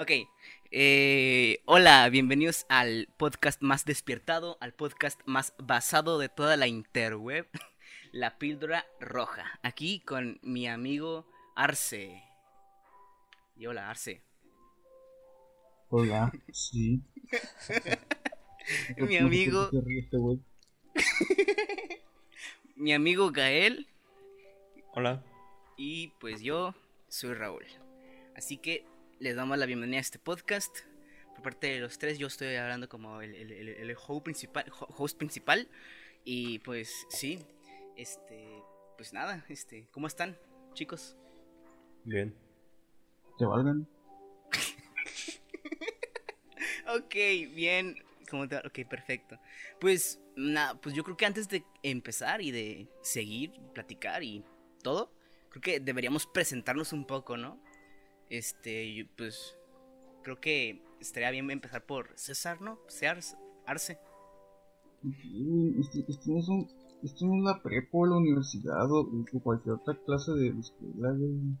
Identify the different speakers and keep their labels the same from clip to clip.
Speaker 1: Ok. eh, hola, bienvenidos al podcast más despiertado, al podcast más basado de toda la interweb, La Píldora Roja. Aquí con mi amigo Arce. Y hola, Arce.
Speaker 2: Hola, sí.
Speaker 1: Mi amigo,
Speaker 2: ¿Por qué se ríe este
Speaker 1: mi amigo Gael.
Speaker 3: Hola.
Speaker 1: Y pues yo soy Raúl. Así que les damos la bienvenida a este podcast. Por parte de los tres, yo estoy hablando como el, el- el- el host, principal, ho- host principal. Y pues sí, este, pues nada, este, ¿cómo están, chicos?
Speaker 3: Bien.
Speaker 2: ¿Te valgan?
Speaker 1: Ok, bien. ¿Cómo te va? Ok, perfecto. Pues nada, pues yo creo que antes de empezar y de seguir, platicar y todo, creo que deberíamos presentarnos un poco, ¿no? Este, pues creo que estaría bien empezar por César, ¿no? César, Arce.
Speaker 2: Sí, Esto, esto no es un, esto no es la prepa o la universidad o, o cualquier otra clase de escuela, güey.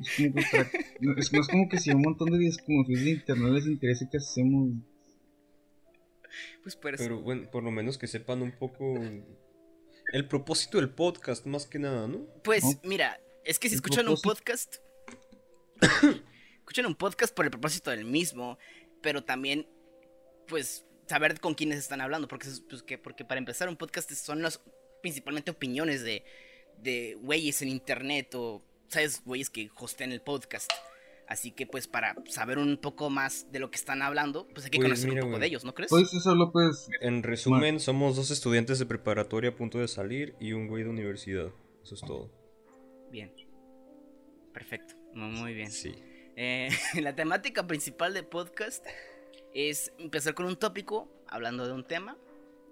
Speaker 2: Es como que, no, es, no es como que si un montón de desconocidos de internet les interese qué hacemos.
Speaker 1: Pues por eso.
Speaker 3: Pero bueno, por lo menos que sepan un poco el propósito del podcast, más que nada, ¿no?
Speaker 1: Pues
Speaker 2: ¿no?
Speaker 1: mira, es que si
Speaker 2: El
Speaker 1: escuchan un podcast, escuchan un podcast por el propósito del mismo, pero también, pues, saber con quiénes están hablando, porque, es- pues, que, porque para empezar un podcast son las principalmente opiniones de, de güeyes en internet o, ¿sabes? Güeyes que hostean el podcast. Así que, pues, para saber un poco más de lo que están hablando, pues hay que
Speaker 3: Pues,
Speaker 1: conocer
Speaker 3: mira,
Speaker 1: un poco de ellos, ¿no crees?
Speaker 2: Pues César López,
Speaker 3: En resumen, somos dos estudiantes de preparatoria a punto de salir y un güey de universidad. Eso es todo.
Speaker 1: Bien. Perfecto. Muy, muy bien.
Speaker 3: Sí.
Speaker 1: Eh, la temática principal del podcast es empezar con un tópico, hablando de un tema,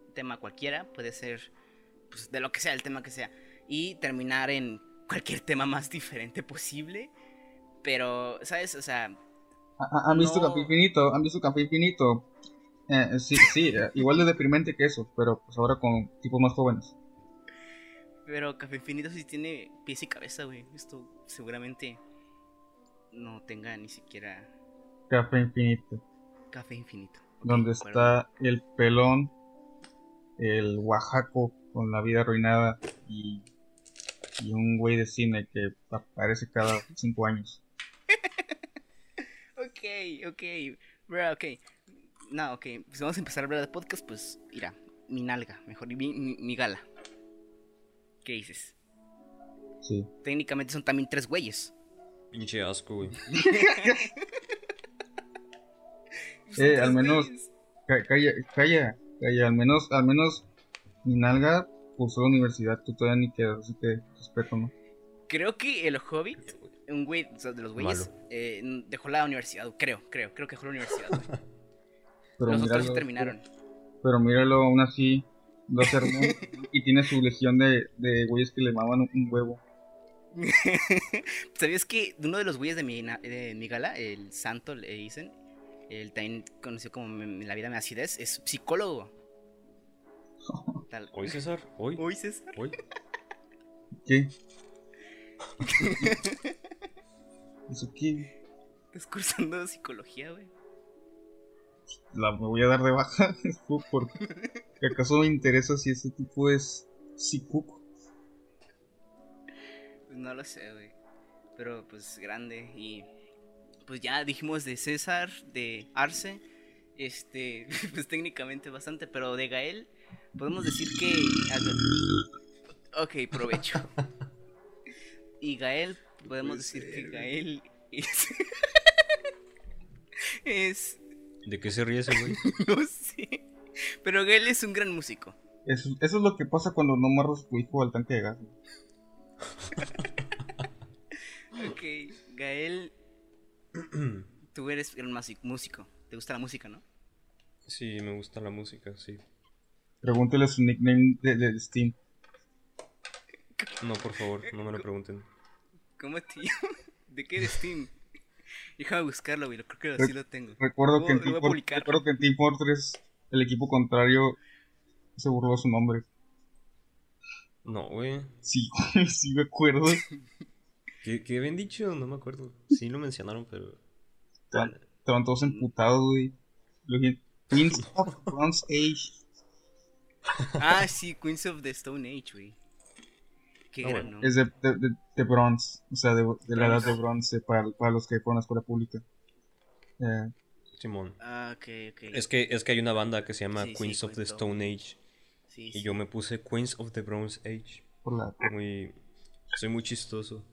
Speaker 1: un tema cualquiera, puede ser pues, de lo que sea, el tema que sea, y terminar en cualquier tema más diferente posible. Pero, ¿sabes? O sea,
Speaker 2: ¿ha- ha- ¿han visto. Café Infinito? ¿Han visto Café Infinito? Eh, sí, sí, eh, igual de deprimente que eso, pero pues ahora con tipos más jóvenes.
Speaker 1: pero Café Infinito sí tiene pies y cabeza, güey. Esto seguramente no tenga ni siquiera
Speaker 2: Café Infinito.
Speaker 1: Café Infinito.
Speaker 2: Donde está el pelón, el Oaxaco con la vida arruinada y, y un güey de cine que aparece cada cinco años.
Speaker 1: Ok, ok, bro, ok. No, ok, pues vamos a empezar a hablar de podcast, pues, mira, mi nalga, mejor, mi, mi, mi gala. ¿Qué dices?
Speaker 2: Sí.
Speaker 1: Técnicamente son también tres güeyes.
Speaker 3: Pinche asco, güey.
Speaker 2: Eh, al menos-. Ca- Calla, calla, calla, al menos, al menos mi nalga cursó la universidad, tú todavía ni quedas, así que respeto, ¿no?
Speaker 1: Creo que el Hobbit, un güey o sea, de los güeyes, eh, dejó la universidad, creo, creo, creo que dejó la universidad. güey.
Speaker 2: Pero
Speaker 1: los otros sí
Speaker 2: míralo,
Speaker 1: terminaron.
Speaker 2: Pero míralo, aún así, lo hermoso y tiene su legión de, de güeyes que le maman un, un huevo.
Speaker 1: ¿Sabías que uno de los güeyes de mi, na- de mi gala, el Santo le dicen, el también conocido como la vida me acidez, es psicólogo? Tal.
Speaker 3: Hoy, César. Hoy.
Speaker 1: Uy, César.
Speaker 3: Hoy.
Speaker 2: ¿Qué? ¿Eso qué?
Speaker 1: Estás cursando psicología, güey.
Speaker 2: la me voy a dar de baja por- acaso me interesa si ese tipo es psicuco
Speaker 1: no lo sé, güey. Pero pues grande y pues ya dijimos de César, de Arce, este, pues técnicamente bastante, pero de Gael podemos decir que Ok, provecho. Y Gael podemos decir que. Gael es es
Speaker 3: ¿De qué se ríe ese güey?
Speaker 1: no sé, pero Gael es un gran músico.
Speaker 2: eso, eso es lo que pasa cuando no amarras a tu hijo al tanque de gas
Speaker 1: Gael, tú eres un masi- músico. ¿Te gusta la música, no?
Speaker 3: Sí, me gusta la música, sí.
Speaker 2: pregúntele su nickname de, de Steam
Speaker 3: No, por favor, no me lo pregunten.
Speaker 1: ¿Cómo te llamas? ¿De qué eres Team? Déjame buscarlo, güey. Creo que sí lo tengo.
Speaker 2: recuerdo que, en Team recuerdo que en Team Fortress el equipo contrario se burló de su nombre
Speaker 3: No, güey.
Speaker 2: sí güey, sí me acuerdo
Speaker 3: ¿Qué, ¿Qué habían dicho? No me acuerdo. Sí lo mencionaron, pero.
Speaker 2: Estaban, estaban todos emputados, güey. Queens of Bronze Age.
Speaker 1: Ah, sí, Queens of the Stone Age, güey. Qué
Speaker 3: Ah,
Speaker 1: gran
Speaker 3: bueno.
Speaker 1: nombre.
Speaker 2: Es de, de, de, de bronze, o sea, de, de la edad de bronce para, para los que fueron a la escuela pública. Eh,
Speaker 3: Simón.
Speaker 1: Ah, ok, ok.
Speaker 3: Es que, es que hay una banda que se llama
Speaker 1: Sí, sí,
Speaker 3: Queens of the. Stone Age.
Speaker 1: Sí,
Speaker 3: Y
Speaker 1: sí.
Speaker 3: yo me puse Queens of the Bronze Age.
Speaker 2: por la,
Speaker 3: Muy. Soy muy chistoso.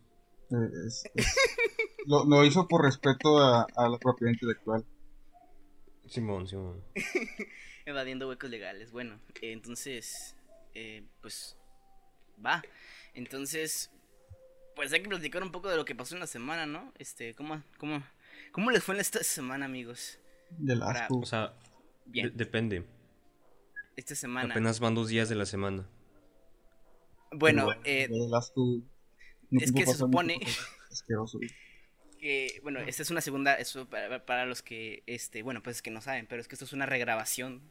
Speaker 2: Eh, es- es- lo, lo hizo por respeto a, a la propiedad intelectual.
Speaker 3: Simón, Simón.
Speaker 1: Evadiendo huecos legales. Bueno, eh, entonces, eh, pues, va. Entonces, pues hay que platicar un poco de lo que pasó en la semana, ¿no? Este, ¿cómo, cómo, cómo les fue en esta semana, amigos?
Speaker 2: Del
Speaker 1: Para-
Speaker 2: asco.
Speaker 3: O sea,
Speaker 1: Bien,
Speaker 3: de- depende.
Speaker 1: esta semana.
Speaker 3: Apenas van dos días de la semana.
Speaker 1: Bueno,
Speaker 2: Pero,
Speaker 1: eh. Es que se supone- que, bueno, esta es una segunda, eso para, para los que, este, bueno, pues es que no saben, pero es que esto es una regrabación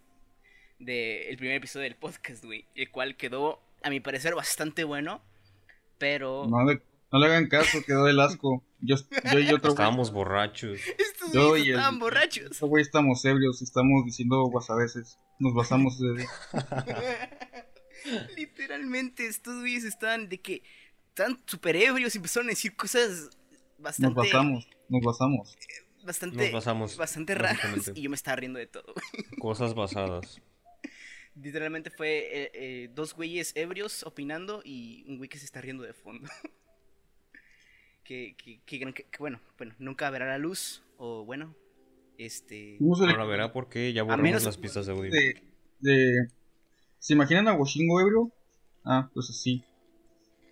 Speaker 1: del primer episodio del podcast, güey, el cual quedó, a mi parecer, bastante bueno, pero
Speaker 2: No le, no le hagan caso, quedó del asco. Yo, yo y otro güey,
Speaker 3: Estábamos borrachos.
Speaker 1: estos
Speaker 2: Yo y el-
Speaker 1: estaban borrachos.
Speaker 2: güey estamos ebrios, estamos diciendo guasaveces. Nos basamos de...
Speaker 1: Literalmente, estos güeyes estaban de que estaban súper ebrios y empezaron a decir cosas bastante,
Speaker 2: Nos basamos, nos basamos.
Speaker 1: bastante,
Speaker 3: Nos basamos.
Speaker 1: bastante raras y yo me estaba riendo de todo.
Speaker 3: Cosas basadas.
Speaker 1: Literalmente fue eh, eh, dos güeyes ebrios opinando y un güey que se está riendo de fondo. que, que, que, que- que, bueno, bueno, nunca verá la luz. O bueno, este.
Speaker 2: El
Speaker 3: Ahora verá por qué ya borramos
Speaker 1: menos-
Speaker 3: las pistas de audio.
Speaker 2: de, de... ¿Se imaginan a Washingo ebrio? Ah, pues así.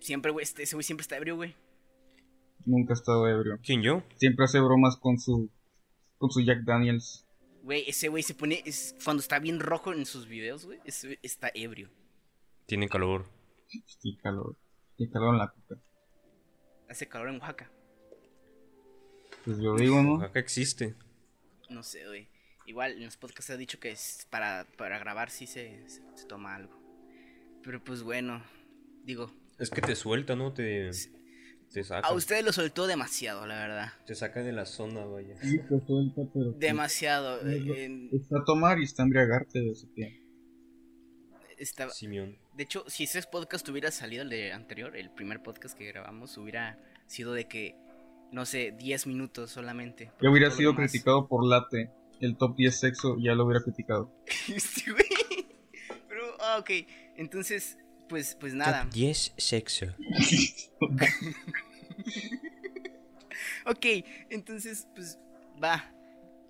Speaker 1: Siempre, güey, este, ese güey siempre está ebrio, güey.
Speaker 2: Nunca ha estado ebrio.
Speaker 3: ¿Quién yo?
Speaker 2: Siempre hace bromas con su... Con su Jack Daniels.
Speaker 1: Güey, ese güey se pone. es- cuando está bien rojo en sus videos, güey, está ebrio.
Speaker 3: Tiene calor.
Speaker 2: Qué calor. Qué calor en la coca.
Speaker 1: Hace calor en Oaxaca.
Speaker 2: Pues yo digo, ¿no?
Speaker 3: Oaxaca existe.
Speaker 1: No sé, güey. Igual en los podcasts se ha dicho que es para, para grabar sí se, se, se toma algo. Pero pues bueno, digo,
Speaker 3: Es que te suelta, ¿no? Te, te saca.
Speaker 1: a ustedes lo soltó demasiado, la verdad.
Speaker 3: Te saca de la zona, vaya.
Speaker 2: Sí, te suelta, pero...
Speaker 1: Demasiado. Eh,
Speaker 2: Está a tomar y está a embriagarte, así que...
Speaker 1: estaba-
Speaker 3: Simeón.
Speaker 1: de hecho, si ese podcast hubiera salido el de anterior, el primer podcast que grabamos, hubiera sido de que, no sé, 10 minutos solamente.
Speaker 2: Yo hubiera sido
Speaker 1: demás-
Speaker 2: criticado por Late, el top 10 sexo, ya lo hubiera criticado.
Speaker 1: Sí, güey. Pero, ah, ok. Entonces, pues, pues nada.
Speaker 3: 10 sexo.
Speaker 1: Ok, entonces, pues, va.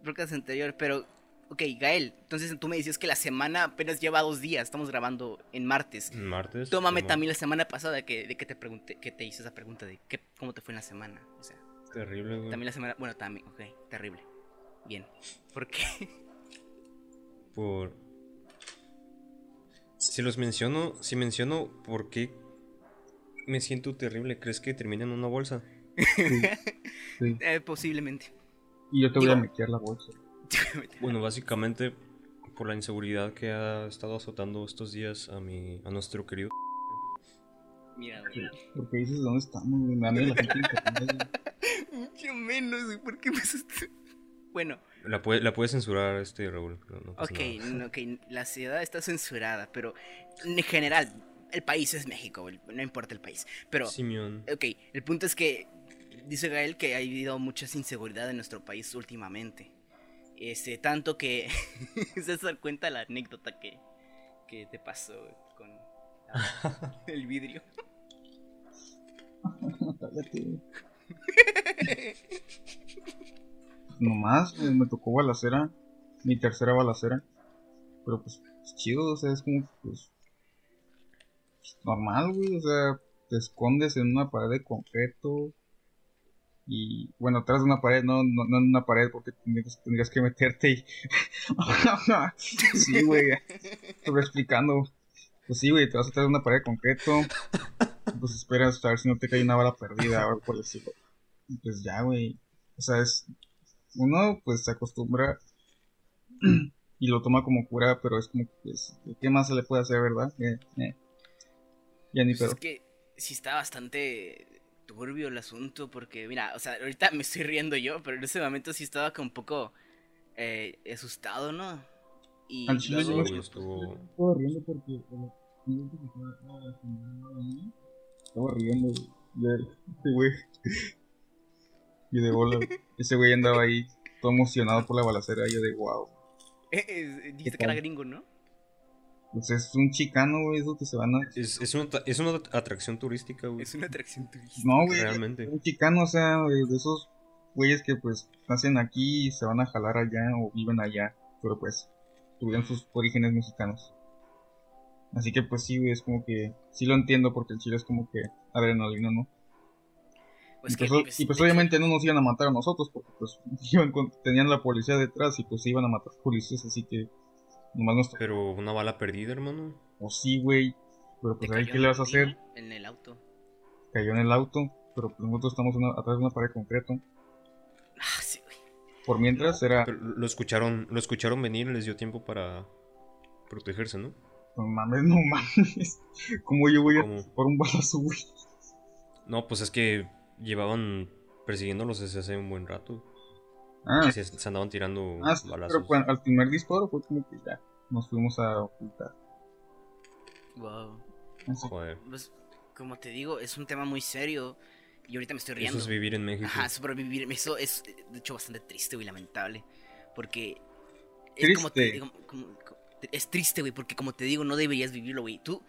Speaker 1: Podcast anterior, pero. Ok, Gael, entonces tú me decías que la semana apenas lleva dos días. Estamos grabando en martes.
Speaker 3: Martes.
Speaker 1: Tómame también la semana pasada que, de que te pregunté, que te hice esa pregunta de qué, cómo te fue en la semana. O sea,
Speaker 3: Terrible, güey.
Speaker 1: también la semana. Bueno, también, ok, terrible. Bien. ¿Por qué?
Speaker 3: Por. Si los menciono, si menciono por qué me siento terrible, ¿crees que termina en una bolsa?
Speaker 2: Sí.
Speaker 1: Eh, posiblemente.
Speaker 2: Y yo te voy a meter la bolsa.
Speaker 3: Bueno, básicamente por la inseguridad que ha estado azotando estos días a mi, a nuestro querido.
Speaker 1: Mira, güey.
Speaker 2: Porque dices dónde estamos. Me la gente.
Speaker 1: Mucho menos. ¿Por qué empezaste? Bueno,
Speaker 3: La puede, la puedes censurar, este Raúl. no- no pasa
Speaker 1: ok,
Speaker 3: nada.
Speaker 1: no, ok, la ciudad está censurada, pero en general, el país es México, no importa el país. Pero,
Speaker 3: Simeón.
Speaker 1: ok, el punto es que dice Gael que ha habido mucha inseguridad en nuestro país últimamente. Este, tanto que se da cuenta la anécdota que, que te pasó con la- el vidrio.
Speaker 2: Nomás, me tocó balacera. Mi tercera balacera. Pero pues, es chido, o sea, es como, pues. normal, güey, o sea, te escondes en una pared de concreto. Y bueno, atrás de una pared, no, no, no en una pared, porque tendrías, que meterte y. sí, güey, estoy explicando. Pues sí, güey, te vas atrás de una pared de concreto. Pues esperas a ver si no te cae una bala perdida o algo por el estilo. Pues ya, güey. O sea, es. Uno, pues se acostumbra y lo toma como cura, pero es como, pues, ¿qué más se le puede hacer, verdad? Eh, eh. Ya ni
Speaker 1: Pues
Speaker 2: pero.
Speaker 1: es que sí está bastante turbio el asunto porque, mira, o sea, ahorita me estoy riendo yo, pero en ese momento sí estaba como un poco eh, asustado, ¿no? Y
Speaker 2: Al chile yo
Speaker 3: estuvo-
Speaker 2: Estaba riendo porque el accidente que fue a la señora ahí, estaba riendo, güey. Este güey. Y de bola, ese güey andaba ahí todo emocionado por la balacera. Y yo de wow.
Speaker 1: Eh, eh, dijiste que era gringo, ¿no?
Speaker 2: Pues es un chicano, güey, esos que se van a.
Speaker 3: Es, es, una, es una atracción turística, güey.
Speaker 1: Es una atracción turística.
Speaker 2: No, güey.
Speaker 3: Realmente.
Speaker 2: Un chicano, o sea, güey, de esos güeyes que pues nacen aquí y se van a jalar allá o viven allá. Pero pues tuvieron sus orígenes mexicanos. Así que pues sí, güey, es como que. Sí lo entiendo porque el chile es como que adrenalina, ¿no?
Speaker 1: Pues
Speaker 2: y,
Speaker 1: que,
Speaker 2: pues, y pues obviamente no nos iban a matar a nosotros porque pues iban con- tenían la policía detrás y pues se iban a matar policías, así que nomás nos
Speaker 3: Pero una bala perdida, hermano.
Speaker 2: O sí, güey, pero pues ahí qué le vas a hacer,
Speaker 1: En el auto.
Speaker 2: cayó en el auto, pero pues nosotros estamos una- atrás de una pared concreto.
Speaker 1: Ah, sí, güey.
Speaker 2: Por mientras era,
Speaker 3: Pero lo escucharon, lo escucharon venir y les dio tiempo para protegerse, ¿no?
Speaker 2: no mames, no mames, como yo voy a
Speaker 3: ¿Cómo?
Speaker 2: por un balazo, güey.
Speaker 3: No, pues es que llevaban persiguiéndolos desde hace un buen rato.
Speaker 2: Ah,
Speaker 3: Se, se andaban tirando
Speaker 2: ah, sí,
Speaker 3: balazos.
Speaker 2: pero al primer disparo fue como que ya, nos fuimos a ocultar.
Speaker 1: Wow.
Speaker 2: Así.
Speaker 3: Joder.
Speaker 1: Pues, como te digo, es un tema muy serio. Y ahorita me estoy riendo.
Speaker 3: Eso es vivir en México.
Speaker 1: Ajá, sobrevivir. Eso es, de hecho, bastante triste, güey, lamentable. Porque. Es como te
Speaker 2: Triste.
Speaker 1: digo, como- como- es triste, güey, porque como te digo, no deberías vivirlo, güey. Tú.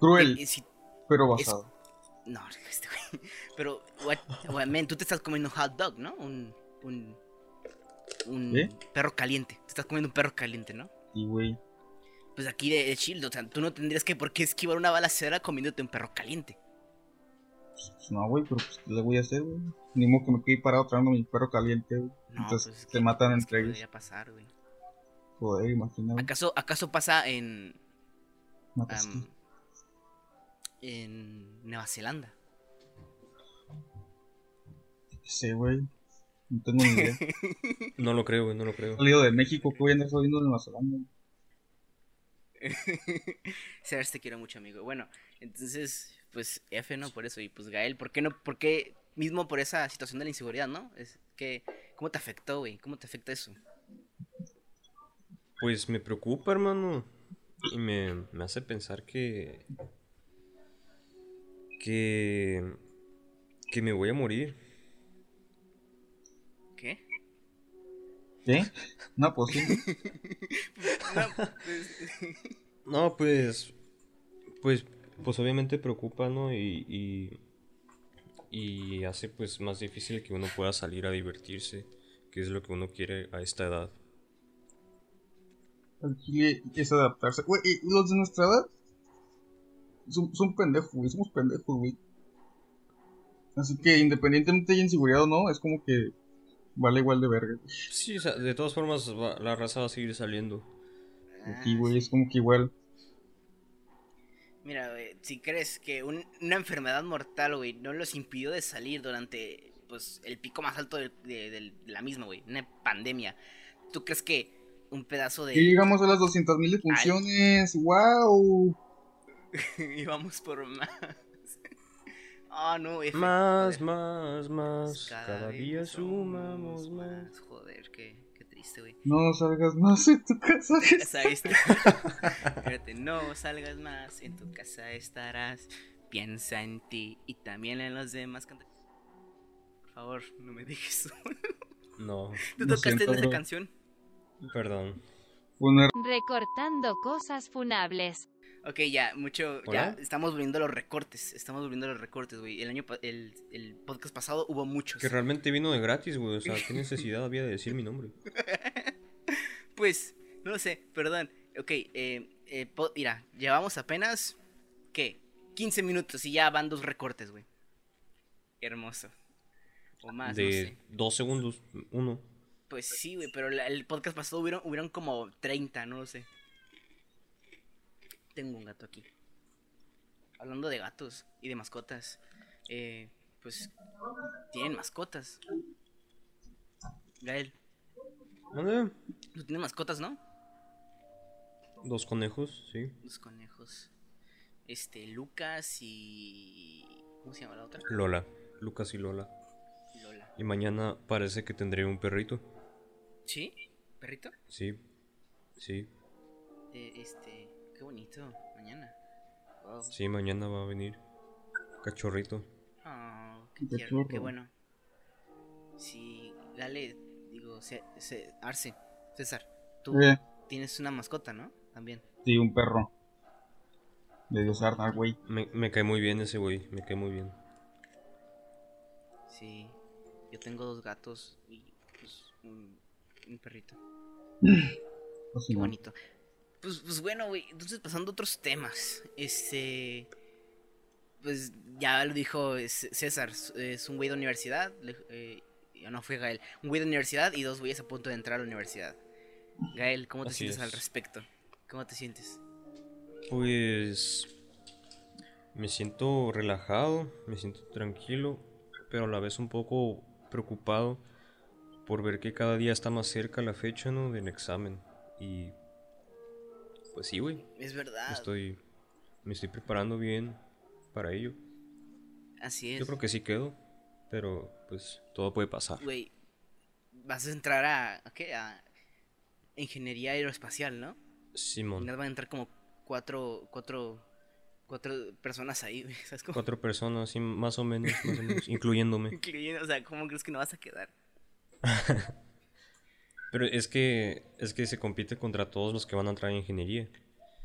Speaker 2: Cruel,
Speaker 1: eh, si-
Speaker 2: pero
Speaker 1: es-
Speaker 2: basado.
Speaker 1: No, este, güey. Pero, what, what, man, tú te estás comiendo un hot dog, ¿no? Un. Un. Un
Speaker 2: ¿Qué?
Speaker 1: perro caliente. Te estás comiendo un perro caliente, ¿no?
Speaker 2: Y güey,
Speaker 1: Pues aquí de, de Shield, o sea, tú no tendrías que por qué esquivar una balacera comiéndote un perro caliente.
Speaker 2: pues no, güey, pero pues ¿qué le voy a hacer, güey? Ni modo que me quede parado tragando mi perro caliente, güey.
Speaker 1: No,
Speaker 2: Entonces
Speaker 1: pues que-
Speaker 2: matan entre ellos.
Speaker 1: podría pasar, güey.
Speaker 2: Joder, imagínate.
Speaker 1: ¿Acaso, ¿Acaso pasa en, am, en Nueva Zelanda?
Speaker 2: Sí, güey. No tengo ni idea.
Speaker 3: No lo creo, güey, no lo creo.
Speaker 2: Salido de México, que voy a andar saliendo de Nueva Zelanda.
Speaker 1: Sabes, te quiero mucho, amigo. Bueno, entonces, pues F, ¿no? Por eso. Y pues Gael, ¿por qué no? ¿Por qué mismo por esa situación de la inseguridad, no? Es que, ¿cómo te afectó, güey? ¿Cómo te afecta eso?
Speaker 3: Pues me preocupa, hermano. Y me, me hace pensar que. Que. Que me voy a morir.
Speaker 1: ¿Qué?
Speaker 2: ¿Qué? No, pues sí.
Speaker 1: No, pues,
Speaker 3: No, pues. Pues. Obviamente preocupa, ¿no? Y. Y, y hace pues más difícil que uno pueda salir a divertirse. Que es lo que uno quiere a esta edad.
Speaker 2: Chile es adaptarse. Güey, y los de nuestra edad son, son pendejos, güey. Somos pendejos, güey. Así que independientemente de inseguridad o no, es como que vale igual de verga. güey.
Speaker 3: Sí, o sea, de todas formas va- la raza va a seguir saliendo.
Speaker 2: Aquí,
Speaker 1: ah,
Speaker 2: güey,
Speaker 1: sí.
Speaker 2: es como que igual.
Speaker 1: Mira, güey, si crees que un- una enfermedad mortal, güey, no los impidió de salir durante, pues, el pico más alto de, del- de la misma, güey, una pandemia, ¿tú crees que un pedazo de...
Speaker 2: Y llegamos a las 200.000 defunciones. ¡Wow!
Speaker 1: y vamos por más. Ah, no, F,
Speaker 3: Más,
Speaker 1: joder.
Speaker 3: más, más.
Speaker 1: Pues
Speaker 3: Cada día sumamos más.
Speaker 1: Joder, qué, qué triste, güey.
Speaker 2: No salgas más en tu casa.
Speaker 1: Espérate, no salgas más, en tu casa estarás. Piensa en ti y también en los demás. Canta- Por favor, no me dejes solo.
Speaker 3: No,
Speaker 1: ¿Tú tocaste esa
Speaker 2: bro.
Speaker 1: canción?
Speaker 3: perdón.
Speaker 4: Recortando cosas funables.
Speaker 1: Ok, ya, mucho.
Speaker 3: ¿Hola?
Speaker 1: Ya, estamos volviendo a los recortes. Estamos volviendo a los recortes, güey. El año el, el podcast pasado hubo muchos.
Speaker 3: Que realmente vino de gratis, güey. O sea, ¿qué necesidad había de decir mi nombre?
Speaker 1: Pues, no lo sé, perdón. Ok, eh, eh, mira, llevamos apenas. ¿Qué? 15 minutos y ya van dos recortes, güey. Hermoso. O más, no
Speaker 3: De
Speaker 1: sé.
Speaker 3: dos segundos, uno.
Speaker 1: Pues sí, güey, pero la- el podcast pasado hubieron, hubieron como 30, no lo sé. Tengo un gato aquí. Hablando de gatos y de mascotas. Eh, pues tienen mascotas. Gael,
Speaker 3: ¿Dónde?
Speaker 1: tú tienes mascotas, ¿no?
Speaker 3: Dos conejos, sí.
Speaker 1: Los conejos. Este, Lucas y... ¿Cómo se llama la otra?
Speaker 3: Lola. Lucas y Lola.
Speaker 1: Lola.
Speaker 3: Y mañana parece que tendré un perrito.
Speaker 1: ¿Sí? ¿Perrito?
Speaker 3: Sí, sí,
Speaker 1: Eh, este, qué bonito. Mañana. Wow.
Speaker 3: sí, mañana va a venir. Cachorrito.
Speaker 1: Ah, qué tierno, qué bueno. Sí, dale, digo, se, se- Arce, César, tú
Speaker 2: Eh,
Speaker 1: tienes una mascota, ¿no? También.
Speaker 2: sí, un perro. De Dios Arna, güey.
Speaker 3: Me, me cae muy bien ese güey, me cae muy bien.
Speaker 1: Sí, yo tengo dos gatos y pues un, un perrito.
Speaker 2: Pues,
Speaker 1: Qué
Speaker 2: no.
Speaker 1: bonito. Pues, pues bueno, güey, entonces pasando a otros temas. Este. Pues ya lo dijo César, es un güey de universidad. eh, no fue Gael. Un güey de universidad y dos güeyes a punto de entrar a la universidad. Gael, ¿cómo te
Speaker 3: Así
Speaker 1: sientes
Speaker 3: es.
Speaker 1: al respecto? ¿Cómo te sientes?
Speaker 3: Pues me siento relajado, me siento tranquilo, pero a la vez un poco preocupado por ver que cada día está más cerca la fecha, ¿no? Del examen. Y pues sí, güey,
Speaker 1: Es verdad.
Speaker 3: estoy me estoy preparando bien para ello.
Speaker 1: Así es.
Speaker 3: Yo creo que sí quedo, pero pues todo puede pasar.
Speaker 1: Güey, vas a entrar a. ¿A qué? A ingeniería aeroespacial, ¿no?
Speaker 3: Simón,
Speaker 1: nos van a entrar como cuatro. cuatro. cuatro personas ahí, güey. ¿Sabes cómo?
Speaker 3: cuatro personas, sí, más o menos, más o menos, incluyéndome.
Speaker 1: Incluyendo, o sea, ¿cómo crees que no vas a quedar?
Speaker 3: Pero es que es que se compite contra todos los que van a entrar en ingeniería.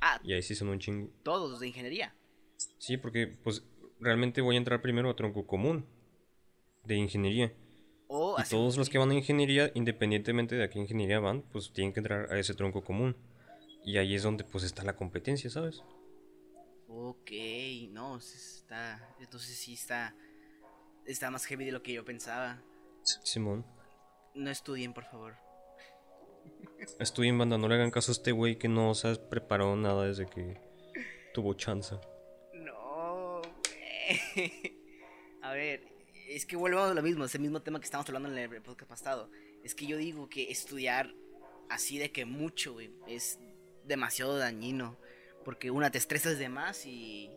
Speaker 1: Ah,
Speaker 3: Y ahí sí son un chingo.
Speaker 1: todos los de ingeniería.
Speaker 3: Sí, porque pues realmente voy a entrar primero a tronco común de ingeniería.
Speaker 1: O
Speaker 3: Y todos los que van a ingeniería, independientemente de a qué ingeniería van, pues tienen que entrar a ese tronco común. Y ahí es donde pues está la competencia, ¿sabes?
Speaker 1: Ok, no, está. Entonces sí está. Está más heavy de lo que yo pensaba.
Speaker 3: Simón.
Speaker 1: No estudien, por favor.
Speaker 3: Estudien banda, no le hagan caso a este güey que no se ha preparado nada desde que tuvo chance.
Speaker 1: No, güey. A ver, es que volvemos a lo mismo, ese mismo tema que estábamos hablando en el podcast pasado. Es que yo digo que estudiar así de que mucho, güey, es demasiado dañino. Porque una, te estresas de más y.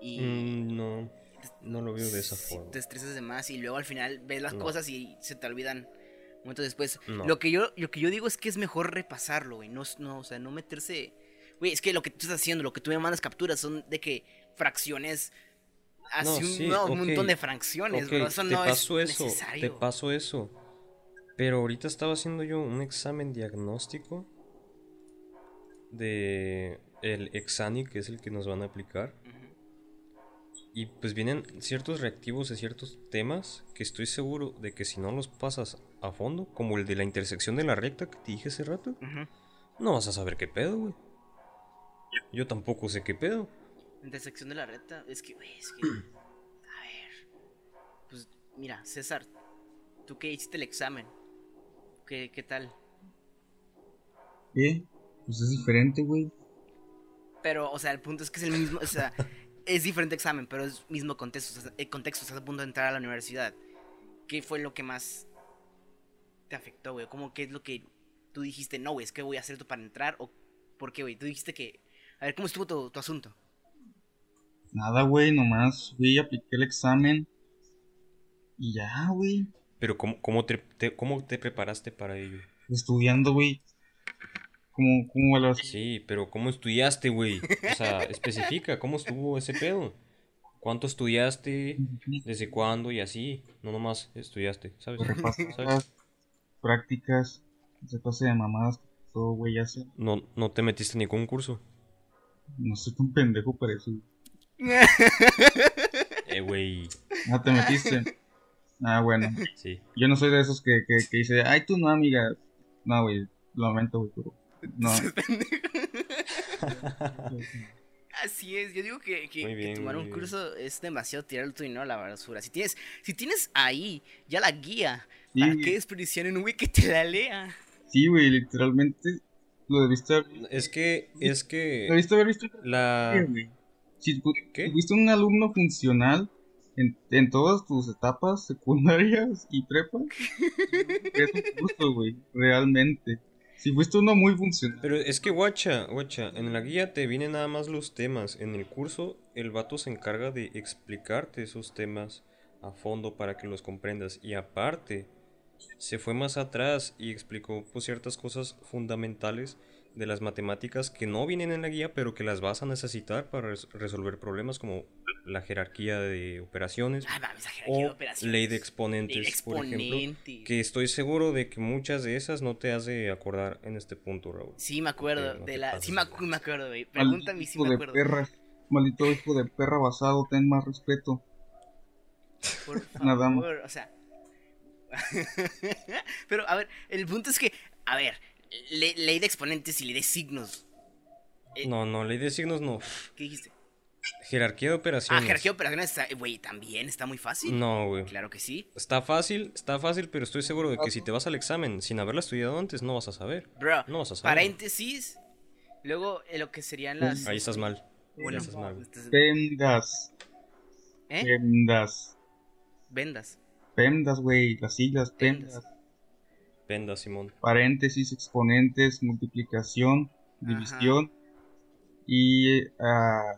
Speaker 1: Y.
Speaker 3: Mm, no, no lo veo de esa forma.
Speaker 1: Te estresas de más y luego al final ves las
Speaker 3: No.
Speaker 1: cosas y se te olvidan momentos después.
Speaker 3: No.
Speaker 1: Lo que yo lo que yo digo es que es mejor repasarlo, güey. No, no, o sea, no meterse. Güey, es que lo que tú estás haciendo, lo que tú me mandas capturas son de que fracciones. Así
Speaker 3: sí,
Speaker 1: no, un montón de fracciones,
Speaker 3: Ok,
Speaker 1: bro. Eso
Speaker 3: te
Speaker 1: no es
Speaker 3: paso eso,
Speaker 1: necesario.
Speaker 3: te paso eso. Pero ahorita estaba haciendo yo un examen diagnóstico de el Exani, que es el que nos van a aplicar. Y pues vienen ciertos reactivos de ciertos temas que estoy seguro de que si no los pasas a fondo, como el de la intersección de la recta que te dije hace rato, no vas a saber qué pedo, güey. Yo tampoco sé qué pedo.
Speaker 1: Intersección de la recta. Es que, güey, es que. A ver. Pues, mira, César, tú que hiciste el examen. ¿Qué, qué tal?
Speaker 2: ¿Qué? Pues es diferente, güey.
Speaker 1: Pero, o sea, el punto es que es el mismo, o sea, es diferente examen, pero es mismo contexto. el contexto, estás a punto de entrar a la universidad. ¿Qué fue lo que más te afectó, güey? ¿Cómo qué es lo que tú dijiste, no, güey, es que voy a hacer esto para entrar? ¿O por qué, güey? Tú dijiste que... A ver, ¿cómo estuvo tu, tu asunto?
Speaker 2: Nada, güey, nomás fui, apliqué el examen. Y ya, güey.
Speaker 3: Pero ¿cómo, cómo, te, te- cómo te preparaste para ello?
Speaker 2: Estudiando, güey. ¿Cómo, cómo?
Speaker 3: Sí, pero ¿cómo estudiaste, güey? O sea, especifica, ¿cómo estuvo ese pedo? ¿Cuánto estudiaste? ¿Desde cuándo? Y así. No nomás estudiaste, ¿sabes? ¿Sabes?
Speaker 2: Pasadas, prácticas, esa clase de mamadas que todo, güey, ya sé.
Speaker 3: No, no te metiste en ningún curso.
Speaker 2: No soy tan pendejo para eso.
Speaker 3: Eh, güey.
Speaker 2: No te metiste. Ah, bueno.
Speaker 3: Sí.
Speaker 2: Yo no soy de esos que, que, que dice, ay, tú no, amiga. No, güey, lo lamento, güey, pero. No.
Speaker 1: Así es, yo digo que, tomar un
Speaker 3: bien.
Speaker 1: curso es demasiado tirar tu dinero a la basura. Si tienes, si tienes ahí ya la guía,
Speaker 2: Sí,
Speaker 1: ¿para qué desperdiciar en un güey que te la lea?
Speaker 2: Sí, güey, literalmente lo debiste haber,
Speaker 3: Es que, es que
Speaker 2: debiste haber visto.
Speaker 3: la...
Speaker 2: güey. Si
Speaker 3: ¿Qué?
Speaker 2: fuiste un alumno funcional en, en todas tus etapas secundarias y prepa, es un curso, güey, realmente. Si fuiste uno muy funcional.
Speaker 3: Pero es que guacha, guacha, en la guía te vienen nada más los temas. En el curso, el vato se encarga de explicarte esos temas a fondo para que los comprendas. Y aparte, se fue más atrás y explicó pues, ciertas cosas fundamentales de las matemáticas que no vienen en la guía, pero que las vas a necesitar para res- resolver problemas como la jerarquía de operaciones
Speaker 1: Ah, mames, la jerarquía de
Speaker 3: o
Speaker 1: operaciones.
Speaker 3: ley de
Speaker 1: Ley de
Speaker 3: exponentes, por ejemplo. Que estoy seguro de que muchas de esas no te has de acordar en este punto, Raúl.
Speaker 1: Sí, me acuerdo.
Speaker 3: No
Speaker 1: de la... Sí, me,
Speaker 3: de
Speaker 1: acu- me acuerdo, güey.
Speaker 2: Maldito
Speaker 1: Pregúntame si
Speaker 2: hijo
Speaker 1: me
Speaker 2: de
Speaker 1: acuerdo.
Speaker 2: perra. Maldito hijo de perra basado, ten más respeto.
Speaker 1: Por
Speaker 2: Nada más.
Speaker 1: favor, o sea. Pero, a ver, el punto es que, a ver, le- ley de exponentes y ley de signos. Eh,
Speaker 3: No, no, ley de signos no.
Speaker 1: ¿Qué dijiste?
Speaker 3: Jerarquía de
Speaker 1: Ah,
Speaker 3: operaciones.
Speaker 1: jerarquía de operaciones, está- güey, también está muy fácil.
Speaker 3: No, güey.
Speaker 1: Claro que sí.
Speaker 3: Está fácil, está fácil, pero estoy seguro de que si te vas al examen sin haberla estudiado antes, no vas a saber.
Speaker 1: Bro,
Speaker 3: No vas a saber.
Speaker 1: paréntesis. Luego, eh, lo que serían las.
Speaker 3: Ahí estás mal.
Speaker 1: Bueno,
Speaker 3: Ahí estás mal, güey.
Speaker 1: estás-
Speaker 2: Pendas.
Speaker 1: ¿Eh?
Speaker 2: Pendas.
Speaker 1: Vendas.
Speaker 2: Pendas, güey. Las siglas,
Speaker 1: Pendas.
Speaker 2: pendas.
Speaker 3: Penda, Simón.
Speaker 2: Paréntesis, exponentes, multiplicación, división. Y. ah,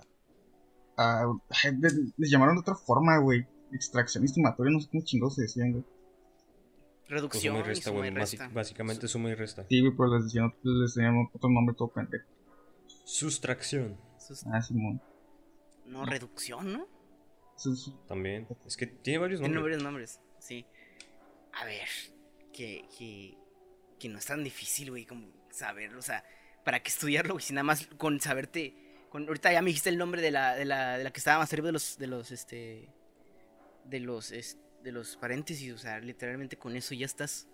Speaker 2: ah, ay, les, les llamaron de otra forma, güey. Extracción y sumatoria, no sé cómo chingados se decían, güey.
Speaker 3: Pues
Speaker 1: Reducción.
Speaker 3: suma y resta, güey. Básicamente suma y resta.
Speaker 2: Sí, güey, pero les decían, les decían otro nombre todo pendejo.
Speaker 3: Sustracción.
Speaker 1: Sus-
Speaker 2: Ah, Simón.
Speaker 1: No, reducción, ¿no?
Speaker 3: También. Es que tiene varios
Speaker 1: Tiene
Speaker 3: nombres.
Speaker 1: varios nombres, sí. A ver, que, que, que no es tan difícil, güey, como saberlo, o sea, ¿para qué estudiarlo, güey? Si nada más con saberte, con, ahorita ya me dijiste el nombre de la, de la, de la que estaba más arriba de los, de los, este, de los, es- de los paréntesis, o sea, literalmente con eso ya estás.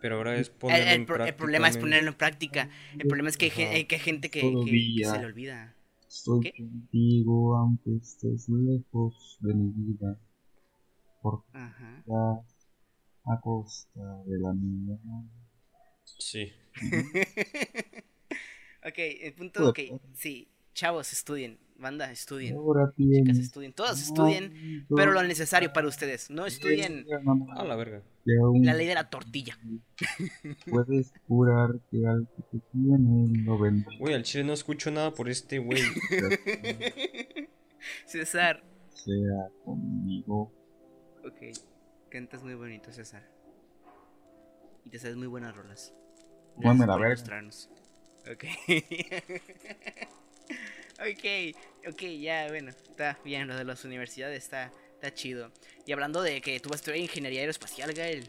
Speaker 3: Pero ahora es ponerlo
Speaker 1: el
Speaker 3: en
Speaker 1: pro- el
Speaker 3: práctica,
Speaker 1: problema es ponerlo en práctica, el problema es que hay, eh, que hay gente que, que- que se le olvida.
Speaker 2: Estoy
Speaker 1: ¿Qué?
Speaker 2: contigo aunque estés lejos de mi vida. Porque
Speaker 1: Ajá.
Speaker 2: estás a costa de la mía.
Speaker 3: Sí.
Speaker 1: ok, el punto, ok, sí, chavos, estudien, banda, estudien.
Speaker 2: Ahora
Speaker 1: Chicas, estudien, todas estudien, pero lo necesario para ustedes. No estudien
Speaker 3: A la verga.
Speaker 1: La ley de la tortilla.
Speaker 2: Puedes jurar que al que te tiene lo vendrá.
Speaker 3: Güey, al chile no escucho nada por este güey.
Speaker 1: César.
Speaker 2: Sea conmigo.
Speaker 1: Ok, cantas muy bonito, César. Y te sabes muy buenas rolas. Gracias
Speaker 2: la verga.
Speaker 1: Ok. ok, ok, ya, bueno, está bien, lo de las universidades está, está chido. Y hablando de que tú vas a estudiar ingeniería aeroespacial, Gael,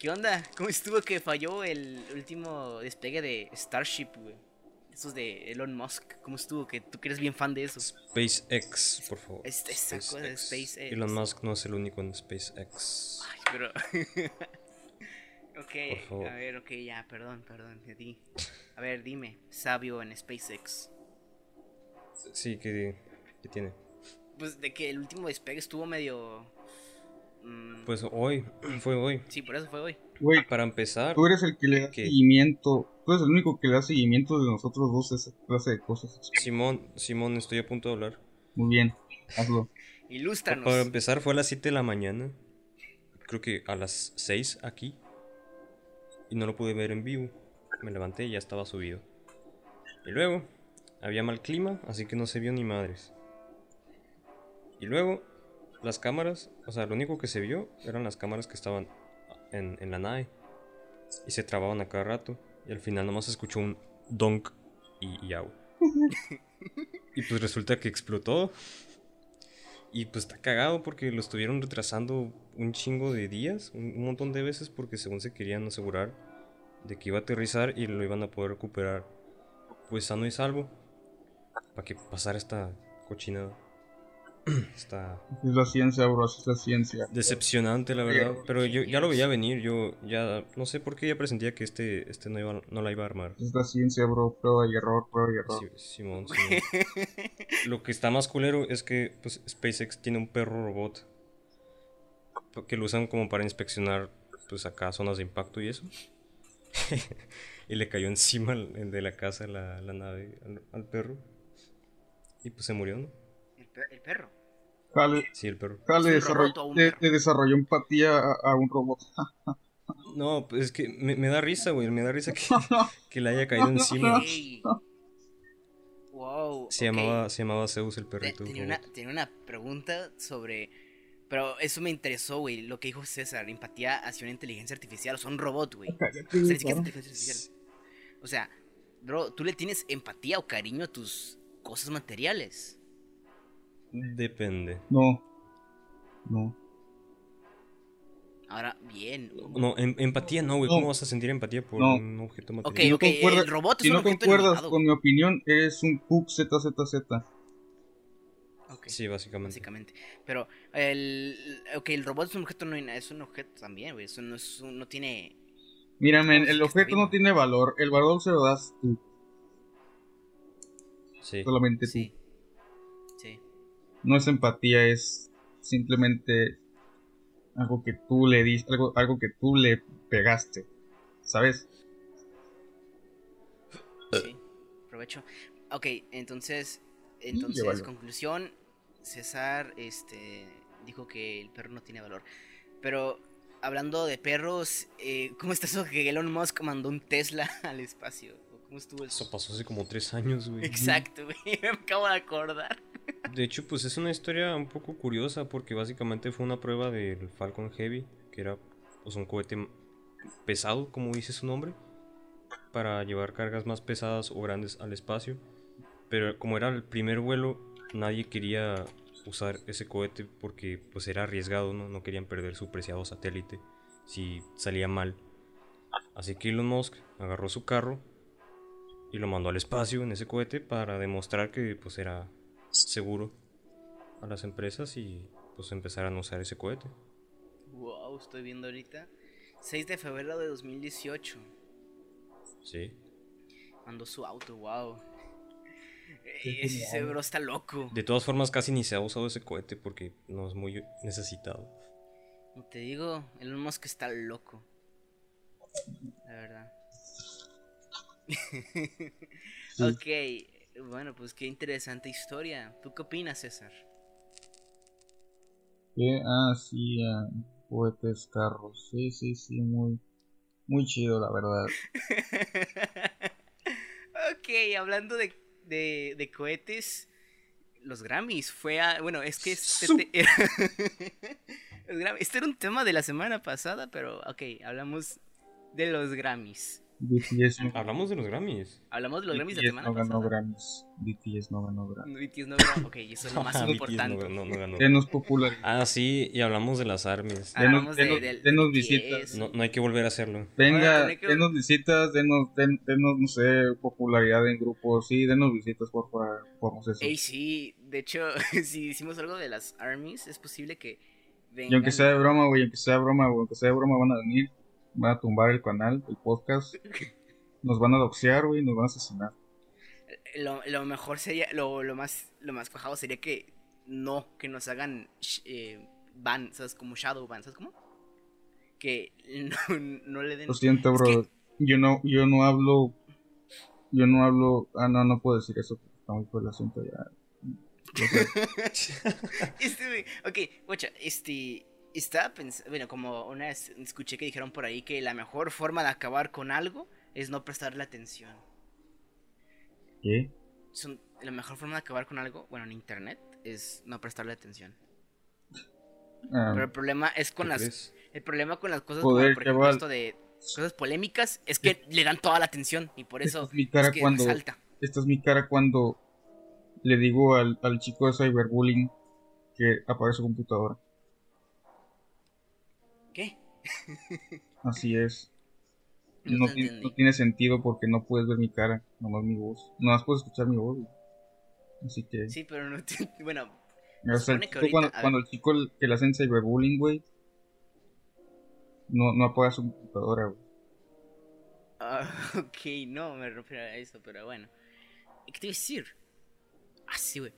Speaker 1: ¿qué onda? ¿Cómo estuvo que falló el último despegue de Starship, güey? Esos de Elon Musk, ¿cómo estuvo? Que tú que eres bien fan de esos.
Speaker 3: SpaceX, por favor.
Speaker 1: Es- esa cosa de SpaceX.
Speaker 3: Elon Musk no es el único en SpaceX.
Speaker 1: Ay, pero. ok,
Speaker 3: Por favor.
Speaker 1: a ver, ok, ya, perdón, perdón, ti. A ver, dime, sabio en SpaceX.
Speaker 3: Sí, que, que tiene.
Speaker 1: Pues de que el último despegue estuvo medio. mm,
Speaker 3: Pues hoy, fue hoy.
Speaker 1: sí, por eso fue hoy.
Speaker 2: Güey,
Speaker 3: Para empezar,
Speaker 2: tú eres el que le da
Speaker 3: ¿Qué?
Speaker 2: seguimiento. Tú eres el único que le da seguimiento de nosotros dos a esa clase de cosas.
Speaker 3: Simón, Simón, estoy a punto de hablar.
Speaker 2: Muy bien, hazlo.
Speaker 1: Ilústranos.
Speaker 3: Para empezar fue a las 7 de la mañana. Creo que a las 6 aquí. Y no lo pude ver en vivo. Me levanté y ya estaba subido. Y luego, había mal clima, así que no se vio ni madres. Y luego, las cámaras, o sea, lo único que se vio eran las cámaras que estaban en, en la nave. Y se trababan a cada rato. Y al final nomás escuchó un donk y, y agua. y pues resulta que explotó. Y pues está cagado porque lo estuvieron retrasando un chingo de días, un, un montón de veces, porque según se querían asegurar de que iba a aterrizar y lo iban a poder recuperar, pues sano y salvo, para que pasara esta cochinada. Está
Speaker 2: Es la ciencia, bro, es la ciencia.
Speaker 3: decepcionante, la verdad, pero yo ya lo veía venir, yo ya no sé por qué ya presentía que este, este no, iba, no la iba a armar.
Speaker 2: Es la ciencia, bro, prueba y error, prueba y error.
Speaker 3: Sí, Simón, Simón. Lo que está más culero es que pues, SpaceX tiene un perro robot que lo usan como para inspeccionar pues acá zonas de impacto y eso. y le cayó encima de la casa la, la nave al, al perro. Y pues se murió, ¿no?
Speaker 1: El, pe- el perro.
Speaker 2: Jale,
Speaker 3: Sí, el perro.
Speaker 2: jale,
Speaker 1: Es un
Speaker 2: desarroll-
Speaker 1: robot o un
Speaker 2: le,
Speaker 1: perro.
Speaker 2: le desarrolló empatía a, a un robot.
Speaker 3: No, pues es que me, me da risa, güey. Me da risa que, que le haya caído encima.
Speaker 1: Ok. Wow.
Speaker 3: Se, llamaba, se llamaba Zeus el perrito.
Speaker 1: tenía, una, tenía una pregunta sobre. Pero eso me interesó, güey. Lo que dijo César: empatía hacia una inteligencia artificial. O sea, un robot, güey. O sea, inteligencia. O sea, bro, ¿tú le tienes empatía o cariño a tus cosas materiales?
Speaker 3: Depende.
Speaker 2: No. No.
Speaker 1: Ahora, bien.
Speaker 3: No, em- empatía no, güey.
Speaker 2: No.
Speaker 3: ¿Cómo vas a sentir empatía por
Speaker 2: No.
Speaker 3: un objeto
Speaker 1: Ok,
Speaker 3: material?
Speaker 2: Si no
Speaker 1: ok,
Speaker 2: concuerda-
Speaker 1: el robot es
Speaker 2: Si
Speaker 1: un
Speaker 2: no
Speaker 1: objeto
Speaker 2: concuerdas
Speaker 1: inanimado.
Speaker 2: con mi opinión, eres un Cook ZZZ.
Speaker 1: Ok,
Speaker 3: Sí, básicamente.
Speaker 1: básicamente. Pero el. Ok, el robot es un objeto no es un objeto también, güey. Eso no es un- no tiene.
Speaker 2: Mira, men, el objeto no tiene valor. El valor se lo das tú,
Speaker 3: Sí.
Speaker 2: solamente tú.
Speaker 1: Sí. Sí.
Speaker 2: No es empatía, es simplemente algo que tú le diste, algo, algo que tú le pegaste. ¿Sabes?
Speaker 1: Sí. Provecho. Ok, entonces. Entonces, conclusión. César, este. Dijo que el perro no tiene valor. Pero. Hablando de perros, eh, ¿cómo está eso que Elon Musk mandó un Tesla al espacio? ¿O ¿Cómo estuvo? Eso
Speaker 3: pasó hace como tres años, güey.
Speaker 1: Exacto, güey. Me acabo de acordar.
Speaker 3: De hecho, pues es una historia un poco curiosa porque básicamente fue una prueba del Falcon Heavy, que era pues un cohete pesado, como dice su nombre, para llevar cargas más pesadas o grandes al espacio. Pero como era el primer vuelo, nadie quería usar ese cohete porque pues era arriesgado, ¿no? No querían perder su preciado satélite si salía mal. Así que Elon Musk agarró su carro y lo mandó al espacio en ese cohete para demostrar que pues era seguro a las empresas y pues empezaran a usar ese cohete.
Speaker 1: Wow, estoy viendo ahorita. 6 de febrero de 2018.
Speaker 3: Sí.
Speaker 1: Mandó su auto, wow. Ese bro está loco.
Speaker 3: De todas formas casi ni se ha usado ese cohete porque no es muy necesitado.
Speaker 1: Como te digo, Elon Musk está loco. La verdad. Ok, bueno, pues qué interesante historia. ¿Tú qué opinas, César?
Speaker 2: ¿Qué? Ah, sí, ah, cohetes, carros. Sí, sí, sí, muy, muy chido, la verdad.
Speaker 1: ok, hablando de, de, de cohetes, los Grammys fue a... Bueno, es que este, te- los Grammy- este era un tema de la semana pasada, pero ok, hablamos de los Grammys.
Speaker 2: BTS
Speaker 3: Hablamos de los Grammys.
Speaker 1: Hablamos de los Grammys de
Speaker 2: BTS
Speaker 1: la semana
Speaker 2: no ganó
Speaker 1: pasada.
Speaker 2: Grammys. BTS no ganó Grammys.
Speaker 1: BTS no ganó, ok, eso es lo más importante.
Speaker 3: no- no ganó.
Speaker 2: Denos popularidad.
Speaker 3: Ah, sí, y hablamos de las armies.
Speaker 1: Ah,
Speaker 2: Denos,
Speaker 1: Hablamos de-
Speaker 2: denos-
Speaker 1: del
Speaker 2: denos
Speaker 1: BTS.
Speaker 2: visitas.
Speaker 3: No, no hay que volver a hacerlo.
Speaker 2: Venga,
Speaker 1: que-
Speaker 2: denos visitas, denos, den- denos, no sé, popularidad en grupos. Sí, denos visitas, por favor. Eso.
Speaker 1: Ey, sí, de hecho, si hicimos algo de las armies, es posible que vengan.
Speaker 2: Y aunque sea de broma, güey, aunque sea de broma, güey, aunque sea de broma, van a venir, van a tumbar el canal, el podcast, nos van a doxear, güey, nos van a asesinar.
Speaker 1: Lo, lo mejor sería, lo, lo más lo más cuajado sería que no, que nos hagan eh, ban, ¿sabes? Como shadow ban, ¿sabes cómo? Que no, no le den...
Speaker 2: Lo siento,
Speaker 1: Es
Speaker 2: bro, yo no, yo no hablo, yo no hablo, ah, no, no puedo decir eso, muy por el asunto ya. Sé.
Speaker 1: Este, ok, guacha, este, estaba pensando, bueno, como una vez escuché que dijeron por ahí que la mejor forma de acabar con algo es no prestarle atención.
Speaker 2: ¿Qué?
Speaker 1: Son, la mejor forma de acabar con algo, bueno, en internet, es no prestarle atención.
Speaker 2: Ah,
Speaker 1: Pero el problema es con
Speaker 3: ¿Tú
Speaker 1: las,
Speaker 3: crees?
Speaker 1: el problema con las cosas
Speaker 2: Joder,
Speaker 1: como, por ejemplo,
Speaker 2: chaval.
Speaker 1: esto de cosas polémicas es que le dan toda la atención y por
Speaker 2: Esta
Speaker 1: eso
Speaker 2: es mi cara
Speaker 1: es que
Speaker 2: cuando-
Speaker 1: resalta.
Speaker 2: esta es mi cara cuando le digo al, al chico de cyberbullying que apague su computadora.
Speaker 1: ¿Qué?
Speaker 2: Así es.
Speaker 1: No
Speaker 2: tiene sentido porque no puedes ver mi cara, nomás mi voz. Nomás puedes escuchar mi voz. güey. Así que,
Speaker 1: Sí, pero no te- bueno,
Speaker 2: o sea,
Speaker 1: que ahorita-
Speaker 2: cuando, el chico que le hacen cyberbullying, güey, no, no apaga su computadora, güey.
Speaker 1: ah, ok, no me refiero a eso, pero bueno. ¿Qué te iba a decir? Ah, sí, güey.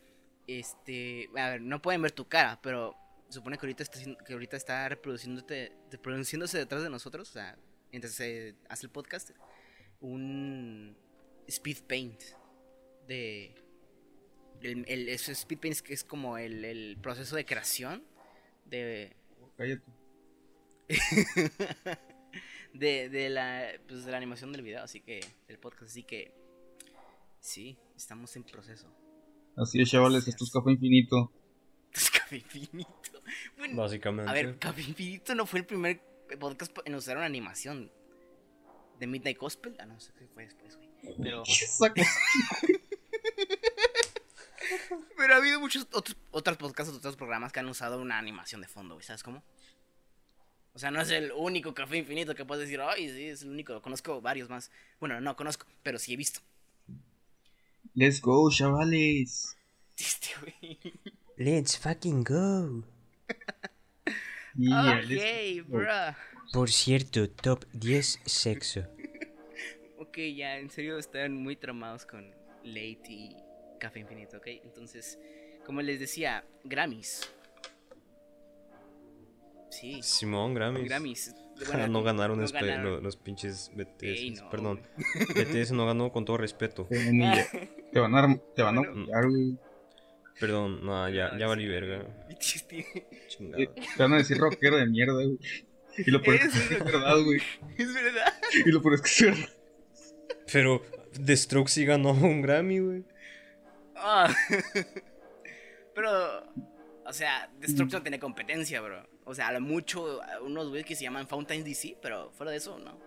Speaker 1: Este, a ver, no pueden ver tu cara, pero supone que ahorita está que ahorita está reproduciéndote, reproduciéndose detrás de nosotros, o sea, mientras se hace el podcast, un speed paint de el, el- ese speed paint es que es como el, el proceso de creación de
Speaker 2: Cállate.
Speaker 1: de, de la pues, de la animación del video, así que del podcast, así que Sí, estamos en proceso.
Speaker 2: Así es, chavales, esto es Café Infinito.
Speaker 1: Café Infinito. Bueno,
Speaker 3: Básicamente.
Speaker 1: a ver, Café Infinito no fue el primer podcast en usar una animación. ¿De Midnight Gospel? Ah, no sé qué fue después, güey. Pero, pero ha habido muchos otros, otros podcasts, otros programas que han usado una animación de fondo, güey. ¿Sabes cómo? O sea, no es el único Café Infinito que puedes decir, ay, sí, es el único. Conozco varios más. Bueno, no conozco, pero sí he visto.
Speaker 2: Let's go, chavales.
Speaker 1: Este, güey.
Speaker 3: Let's fucking go.
Speaker 2: Yeah,
Speaker 1: ok, bruh.
Speaker 3: Por cierto, top 10 sexo.
Speaker 1: Ok, ya, en serio están muy tramados con Late y Café Infinito, ok. Entonces, como les decía, Grammys. Sí,
Speaker 3: Simón Grammys.
Speaker 1: Grammys.
Speaker 3: Bueno, no ganaron,
Speaker 1: no
Speaker 3: espe-
Speaker 1: ganaron.
Speaker 3: lo- los pinches BTS.
Speaker 1: Ey, no,
Speaker 3: Perdón. BTS no ganó con todo respeto.
Speaker 2: Te van a humillar. Te van a, te van a
Speaker 1: Bueno.
Speaker 2: humillar, güey.
Speaker 3: Perdón, no, ya, ya valí verga.
Speaker 1: BTS tiene-
Speaker 3: Chingada.
Speaker 2: Te van a decir rockero de mierda, güey. Y lo peor es que
Speaker 1: Es
Speaker 2: verdad, güey.
Speaker 1: Es verdad.
Speaker 2: Y lo peor es que es verdad.
Speaker 3: Pero The Strokes sí ganó un Grammy, güey.
Speaker 1: Ah. Pero, o sea, Destruction tiene competencia, bro. O sea, a lo mucho, unos güeyes que se llaman Fountains DC, pero fuera de eso, no.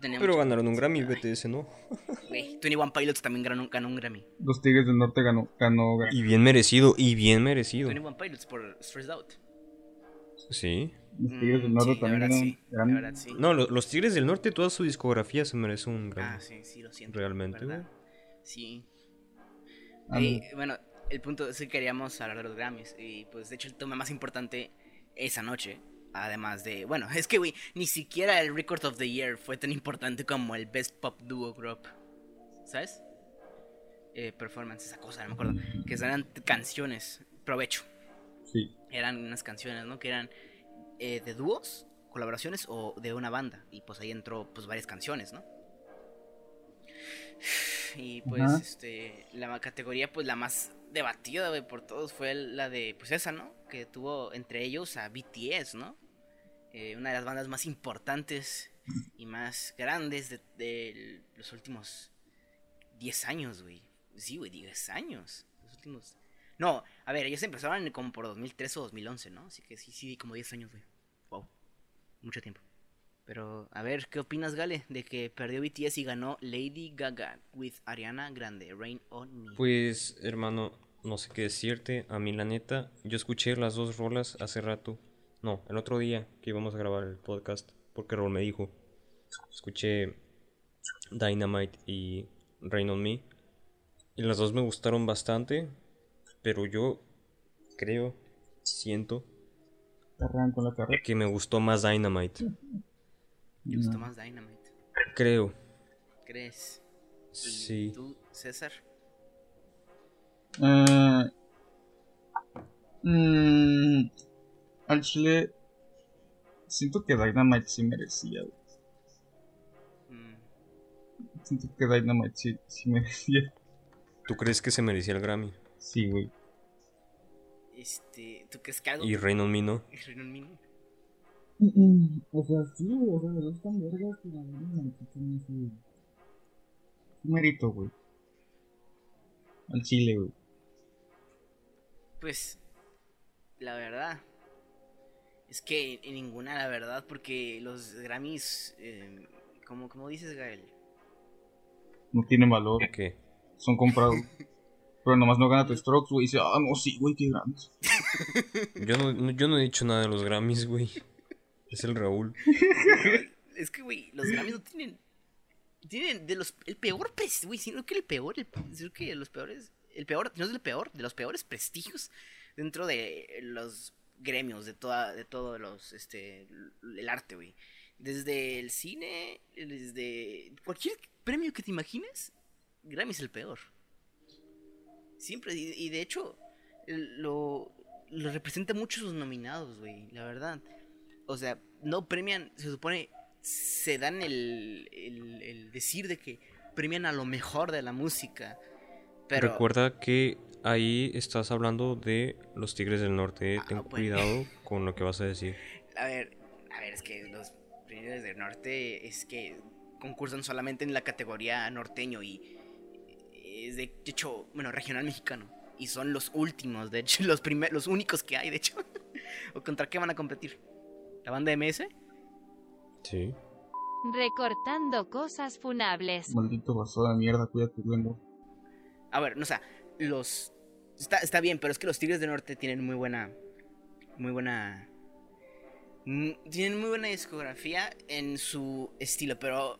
Speaker 1: Tenía
Speaker 3: Pero ganaron un Grammy,
Speaker 1: competencia.
Speaker 3: BTS no.
Speaker 1: Güey, 21 Pilots también ganó, ganó un Grammy.
Speaker 2: Los Tigres del Norte ganó. ganó
Speaker 3: Y bien merecido, y bien merecido.
Speaker 1: 21 Pilots por Stressed Out.
Speaker 3: Sí.
Speaker 2: los Tigres del
Speaker 1: Mm,
Speaker 2: Norte
Speaker 1: sí,
Speaker 2: también ganaron.
Speaker 1: sí, verdad sí.
Speaker 3: No, lo- los Tigres del Norte, toda su discografía se merece un Grammy.
Speaker 1: Ah, sí, sí, lo siento.
Speaker 3: Realmente,
Speaker 1: ¿verdad? Sí.
Speaker 2: Ah,
Speaker 1: Y, bueno, el punto es que queríamos hablar de los Grammys. Y pues, de hecho, el tema más importante esa noche. Además de. Bueno, es que, güey, ni siquiera el Record of the Year fue tan importante como el Best Pop Duo Group. ¿Sabes? Eh, performance, esa cosa, no me acuerdo. Que eran canciones. Provecho.
Speaker 2: Sí.
Speaker 1: Eran unas canciones, ¿no? Que eran eh, de dúos, colaboraciones o de una banda. Y pues ahí entró, pues, varias canciones, ¿no? Y pues,
Speaker 2: Ajá.
Speaker 1: este, la categoría, pues, la más debatida, güey, por todos fue la de, pues, esa, ¿no? Que tuvo entre ellos a BTS, ¿no? Eh, una de las bandas más importantes y más grandes de, de los últimos 10 años, güey. Sí, güey, 10 años. Los últimos... No, a ver, ellos empezaron como por 2013 o 2011, ¿no? Así que sí, sí, como 10 años, güey. Wow. Mucho tiempo. Pero, a ver, ¿qué opinas, Gale? De que perdió BTS y ganó Lady Gaga with Ariana Grande, Rain on Me.
Speaker 3: Pues, hermano, no sé qué decirte. A mí, la neta, yo escuché las dos rolas hace rato. No, el otro día que íbamos a grabar el podcast, porque Rol me dijo. Escuché Dynamite y Rain on Me. Y las dos me gustaron bastante. Pero yo creo, siento
Speaker 2: con la carrera.
Speaker 3: que me gustó más Dynamite.
Speaker 1: ¿Te gustó más Dynamite?
Speaker 3: Creo,
Speaker 1: ¿Crees? ¿Y
Speaker 3: sí.
Speaker 1: ¿Tú, César?
Speaker 2: Eh, mm, al chile. Siento que Dynamite sí merecía, güey.
Speaker 1: Mm,
Speaker 2: Siento que Dynamite sí, sí merecía.
Speaker 3: ¿Tú crees que se merecía el Grammy?
Speaker 2: Sí, güey.
Speaker 1: este, ¿tú crees que algo?
Speaker 3: Y Rain on Me no.
Speaker 1: ¿Y Rain on Me no?
Speaker 2: O sea, sí, o sea, los tan vergas que la Dynamite tiene ese. ese mérito, güey. Al chile, güey.
Speaker 1: Pues, la verdad, es que en ninguna, la verdad, porque los Grammys, eh, como, como dices, Gael,
Speaker 2: No tienen valor.
Speaker 3: ¿Qué?
Speaker 2: Son comprados. Pero nomás no gana tu Strokes, güey. Y dice, ah, no, sí, güey, qué grandes.
Speaker 3: Yo no, no- yo no he dicho nada de los Grammys, güey. Es el Raúl.
Speaker 1: es que, güey, los Grammys no tienen, tienen de los, el peor, pres- güey, sino que el peor, el, sino que los peores, el peor, no es el peor, de los peores prestigios dentro de los gremios, de toda, de todos los, este, el arte, güey. Desde el cine, desde cualquier premio que te imagines, Grammy es el peor. Siempre, y, de hecho, lo, lo representa mucho sus nominados, güey, la verdad. O sea, no premian, se supone, se dan el, el, el decir de que premian a lo mejor de la música. Pero,
Speaker 3: Recuerda que ahí estás hablando de los Tigres del Norte.
Speaker 1: Ah,
Speaker 3: Ten
Speaker 1: bueno.
Speaker 3: cuidado con lo que vas a decir.
Speaker 1: a ver, a ver, es que los premios del norte es que concursan solamente en la categoría norteño y es de hecho, bueno, regional mexicano. Y son los últimos, de hecho, los primeros, los únicos que hay, de hecho. ¿O contra qué van a competir? ¿La banda MS?
Speaker 3: Sí.
Speaker 4: Recortando cosas funables.
Speaker 2: Maldito basura de mierda, cuida tu lengua.
Speaker 1: A ver, no, o sea, los... Está, está bien, pero es que los Tigres del Norte tienen muy buena... Muy buena... mm, Tienen muy buena discografía en su estilo, pero...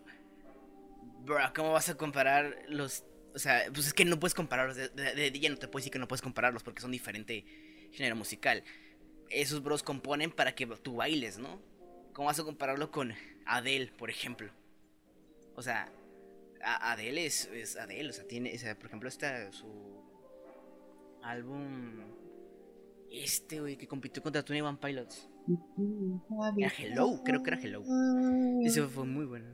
Speaker 1: Bro, ¿cómo vas a comparar los... O sea, pues es que no puedes compararlos. De, de, no te puedo decir que no puedes compararlos porque son diferente género musical. Esos bros componen para que tú bailes, ¿no? ¿Cómo vas a compararlo con Adele, por ejemplo? O sea, Adele es, es Adele, o sea, tiene, o sea, por ejemplo, está su álbum, este, güey, que compitió contra Twenty One Pilots. Era Hello, creo que era Hello. Ese fue muy bueno.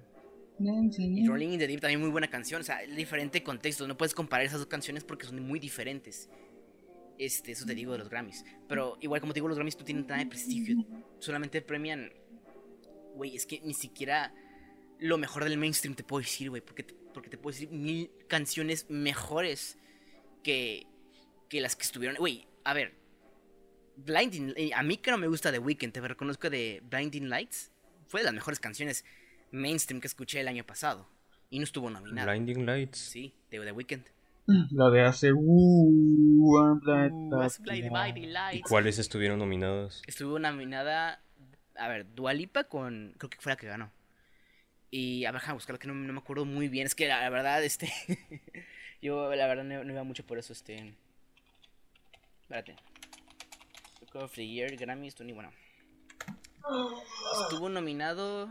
Speaker 1: Y Rolling in the Deep también muy buena canción, o sea, diferente contexto, no puedes comparar esas dos canciones porque son muy diferentes. Este, eso te digo de los Grammys. Pero igual como te digo, los Grammys no tienen nada de prestigio. Solamente premian. Güey, es que ni siquiera lo mejor del mainstream te puedo decir, güey. Porque porque te puedo decir mil canciones mejores que, que las que estuvieron. Güey, a ver. Blinding. eh, A mí que no me gusta The Weeknd, te reconozco de Blinding Lights. Fue de las mejores canciones mainstream que escuché el año pasado. Y no estuvo nominada.
Speaker 3: Blinding Lights.
Speaker 1: Sí, de The Weeknd.
Speaker 2: La de hace. Uh, I'm glad
Speaker 1: Uh,
Speaker 2: that
Speaker 1: was blinded by the
Speaker 3: ¿Y cuáles estuvieron nominadas?
Speaker 1: Estuvo nominada, a ver, Dualipa con, creo que fue la que ganó. Y a ver, déjame buscarlo que no, no me acuerdo muy bien. Es que la, la verdad, este, yo la verdad no, no iba mucho por eso, este. Espérate. Record of the Year, Grammys, Tony, bueno. Estuvo nominado.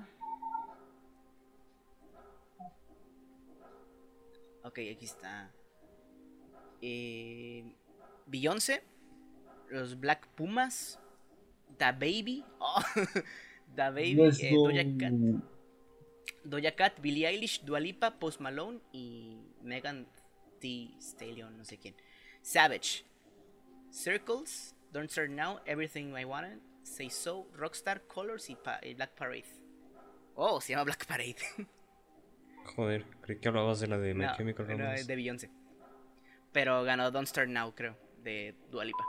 Speaker 1: Ok, aquí está. Eh, Beyoncé, los Black Pumas, Da Baby, oh, Da Baby, eh. Doja Cat, Doja Cat, Billie Eilish, Dua Lipa, Post Malone y Megan Thee Stallion, no sé quién. Savage, Circles, Don't Start Now, Everything I Wanted, Say So, Rockstar, Colors y, Pa- y Black Parade. Oh, se llama Black Parade.
Speaker 3: Joder, creí que hablabas de la de My
Speaker 1: No,
Speaker 3: Chemical Romance.
Speaker 1: de Beyoncé. Pero ganó Don't Start Now, creo, de Dua Lipa.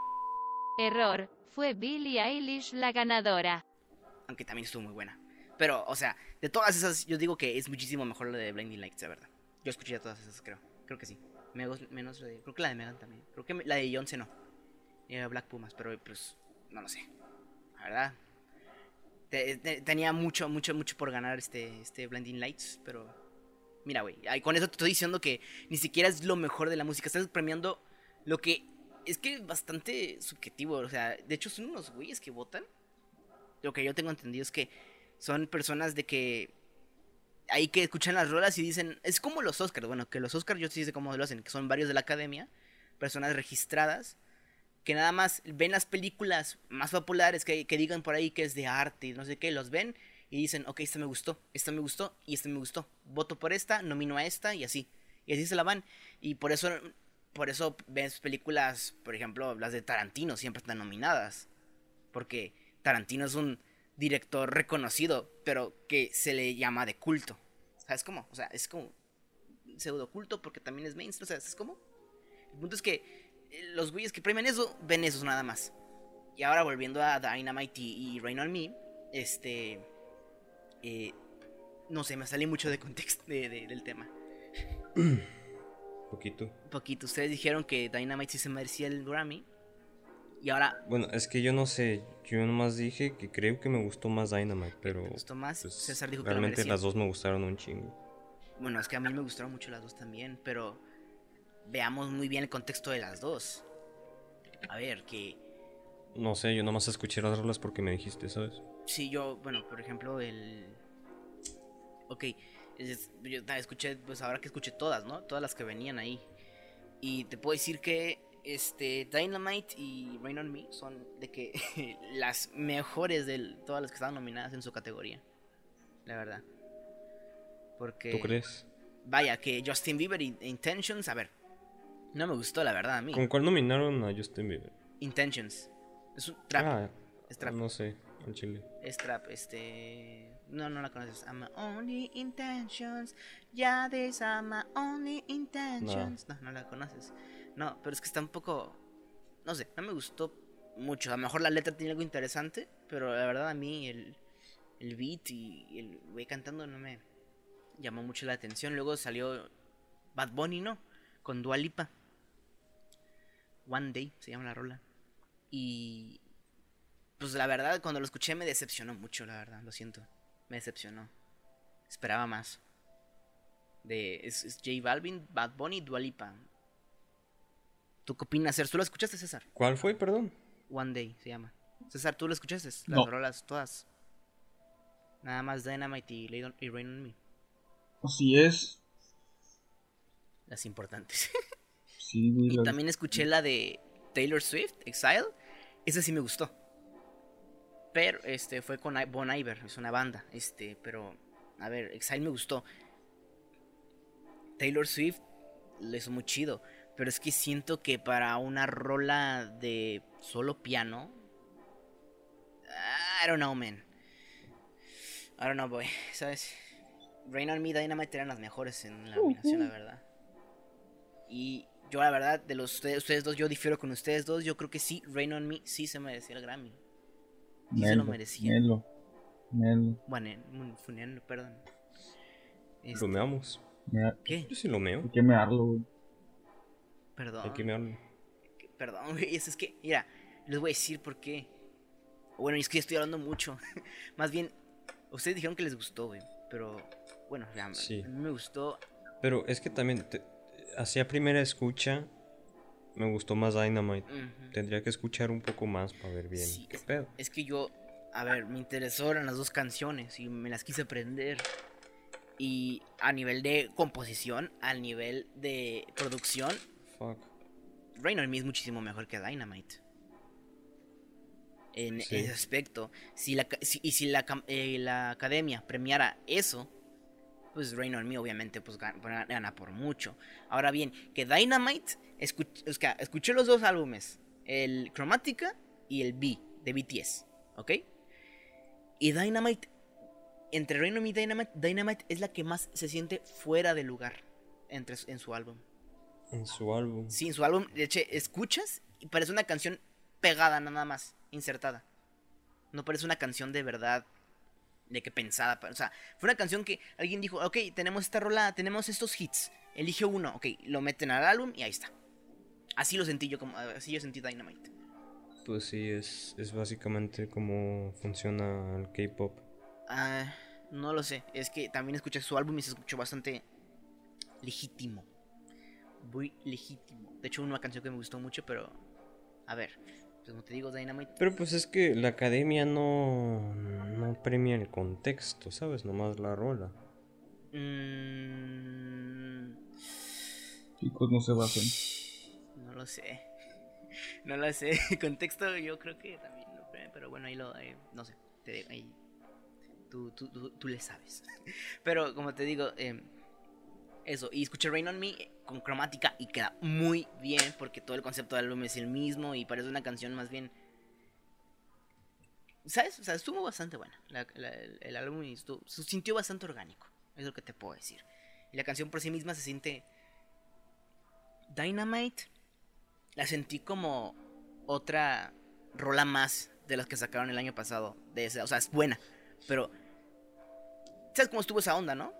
Speaker 4: Error. Fue Billie Eilish la ganadora.
Speaker 1: Aunque también estuvo muy buena. Pero, o sea, de todas esas, yo digo que es muchísimo mejor la de Blinding Lights, de verdad. Yo escuché todas esas, creo. Creo que sí. Menos, menos la de- creo que la de Megan también. Creo que la de Beyoncé no. Black Pumas, pero pues, no lo sé. La verdad. te- te- tenía mucho, mucho, mucho por ganar este, este Blinding Lights, pero... Mira, güey, con eso te estoy diciendo que ni siquiera es lo mejor de la música. Estás premiando lo que... Es que es bastante subjetivo, o sea, de hecho son unos güeyes que votan lo que yo tengo entendido es que son personas de que ahí que escuchan las rolas y dicen, es como los Oscars, bueno, que los Oscars yo sí sé cómo lo hacen, que son varios de la academia, personas registradas, que nada más ven las películas más populares que, que digan por ahí que es de arte y no sé qué, los ven y dicen, ok, esta me gustó, esta me gustó y esta me gustó, voto por esta, nomino a esta y así, y así se la van, y por eso, por eso ves películas, por ejemplo, las de Tarantino siempre están nominadas, porque Tarantino es un director reconocido, pero que se le llama de culto. ¿Sabes cómo? O sea, es como pseudo culto porque también es mainstream. O sea, es como. El punto es que los güeyes que premian eso, ven esos nada más. Y ahora volviendo a Dynamite y, y Rain on Me, este. eh, no sé, me salí mucho de contexto de- de- del tema.
Speaker 3: Poquito.
Speaker 1: Un poquito. Ustedes dijeron que Dynamite sí se merecía el Grammy. Y ahora
Speaker 3: Bueno, es que yo no sé. Yo nomás dije que creo que me gustó más Dynamite, pero.
Speaker 1: me gustó más.
Speaker 3: pues,
Speaker 1: César dijo que
Speaker 3: realmente las dos me gustaron un chingo.
Speaker 1: Bueno, es que a mí me gustaron mucho las dos también, pero veamos muy bien el contexto de las dos. A ver, que
Speaker 3: No sé, yo nomás escuché las rolas porque me dijiste, ¿sabes?
Speaker 1: si yo, bueno, por ejemplo, el... Ok, es- yo escuché, pues ahora que escuché todas, ¿no? Todas las que venían ahí. Y te puedo decir que este Dynamite y Rain on Me son de que las mejores de todas las que estaban nominadas en su categoría. La verdad. Porque...
Speaker 3: ¿Tú crees?
Speaker 1: Vaya, que Justin Bieber y Intentions, a ver, no me gustó la verdad a mí.
Speaker 3: ¿Con cuál nominaron a Justin Bieber?
Speaker 1: Intentions. Es un trap,
Speaker 3: Ah,
Speaker 1: es trap,
Speaker 3: no sé, en Chile.
Speaker 1: es trap, este... No, no la conoces. I'm my only intentions. Yeah, these are my only intentions. No. no, la conoces. No, pero es que está un poco. No sé, no me gustó mucho. A lo mejor la letra tiene algo interesante, pero la verdad a mí el, el beat y el güey cantando no me llamó mucho la atención. Luego salió Bad Bunny, ¿no? Con Dua Lipa. One Day se llama la rola. Y pues la verdad, cuando lo escuché me decepcionó mucho, la verdad, lo siento. Me decepcionó. Esperaba más. De, es, es J Balvin, Bad Bunny, Dualipa. ¿Tú qué opinas, César? ¿Tú lo escuchaste, César?
Speaker 3: ¿Cuál fue, perdón?
Speaker 1: One Day se llama. César, ¿tú lo escuchaste? Las
Speaker 2: No.
Speaker 1: rolas todas. Nada más Dynamite y, Lay on- y Rain on Me.
Speaker 2: Así es.
Speaker 1: Las importantes.
Speaker 2: Sí, güey.
Speaker 1: y también escuché la de Taylor Swift, Exile. Esa sí me gustó. Pero este fue con Bon Iver, es una banda. Este, pero a ver, Exile me gustó. Taylor Swift lo hizo muy chido. Pero es que siento que para una rola de solo piano. I don't know, man. I don't know, boy. ¿Sabes? Rain on Me, Dynamite eran las mejores en la nominación, la verdad. Y yo, la verdad, de los ustedes, ustedes dos, yo difiero con ustedes dos. Yo creo que sí, Rain on Me sí se merecía el Grammy. Sí se lo
Speaker 2: Melo,
Speaker 1: merecía.
Speaker 2: Melo. Melo.
Speaker 1: Bueno, en- Funelo, perdón. Este,
Speaker 3: Lo meamos.
Speaker 2: Mea-
Speaker 1: ¿Qué?
Speaker 3: Yo sí lo meo.
Speaker 2: Hay que mearlo, güey.
Speaker 1: Perdón.
Speaker 3: Hay que mearlo.
Speaker 1: Perdón, güey. Es, es que, mira, les voy a decir por qué. Bueno, es que estoy hablando mucho. Más bien, ustedes dijeron que les gustó, güey. Pero, bueno, ya,
Speaker 3: Sí.
Speaker 1: a mí me gustó.
Speaker 3: Pero es que también, te- hacia primera escucha, me gustó más Dynamite. Tendría que escuchar un poco más para ver bien.
Speaker 1: Sí,
Speaker 3: ¿Qué pedo?
Speaker 1: Es que yo, a ver, me interesaron las dos canciones y me las quise aprender. Y a nivel de composición, al nivel de producción,
Speaker 3: Fuck.
Speaker 1: Rain on Me es muchísimo mejor que Dynamite. En
Speaker 3: Sí.
Speaker 1: ese aspecto. Si la, si- y si la, eh, la academia premiara eso, pues Rain on Me obviamente pues gan- gana, gana por mucho. Ahora bien, que Dynamite, escuch- o sea, escuché los dos álbumes, el Chromatica y el B de BTS, ¿ok? Y Dynamite, entre Rain on Me y Dynamite, Dynamite es la que más se siente fuera de lugar entre, en su álbum.
Speaker 3: En su álbum.
Speaker 1: Sí, en su álbum, de hecho, escuchas y parece una canción pegada nada más, insertada. No parece una canción de verdad, de que pensada. O sea, fue una canción que alguien dijo, ok, tenemos esta rola, tenemos estos hits, elige uno, ok, lo meten al álbum y ahí está. Así lo sentí yo, como, así yo sentí Dynamite.
Speaker 3: Pues sí, es, es básicamente como funciona el K-pop.
Speaker 1: Ah, no lo sé, es que también escuché su álbum y se escuchó bastante legítimo. Muy legítimo. De hecho, una canción que me gustó mucho, pero... A ver, como te digo, Dynamite
Speaker 3: Pero pues es que la academia no, no premia el contexto, ¿sabes? Nomás la rola.
Speaker 1: Mm,
Speaker 2: Chicos, no se basen.
Speaker 1: no lo sé. No lo sé. Contexto yo creo que también lo creo, pero bueno, ahí lo... ahí, no sé. te- ahí, tú, tú, tú, tú le sabes. Pero como te digo, eh, eso. Y escuché Rain on Me con cromática y queda muy bien porque todo el concepto del álbum es el mismo y parece una canción más bien... ¿Sabes? O sea, estuvo bastante buena. el, el álbum estuvo- se sintió bastante orgánico. Es lo que te puedo decir. Y la canción por sí misma se siente... Dynamite la sentí como otra rola más de las que sacaron el año pasado. De esa, o sea, es buena, pero ¿sabes cómo estuvo esa onda, no?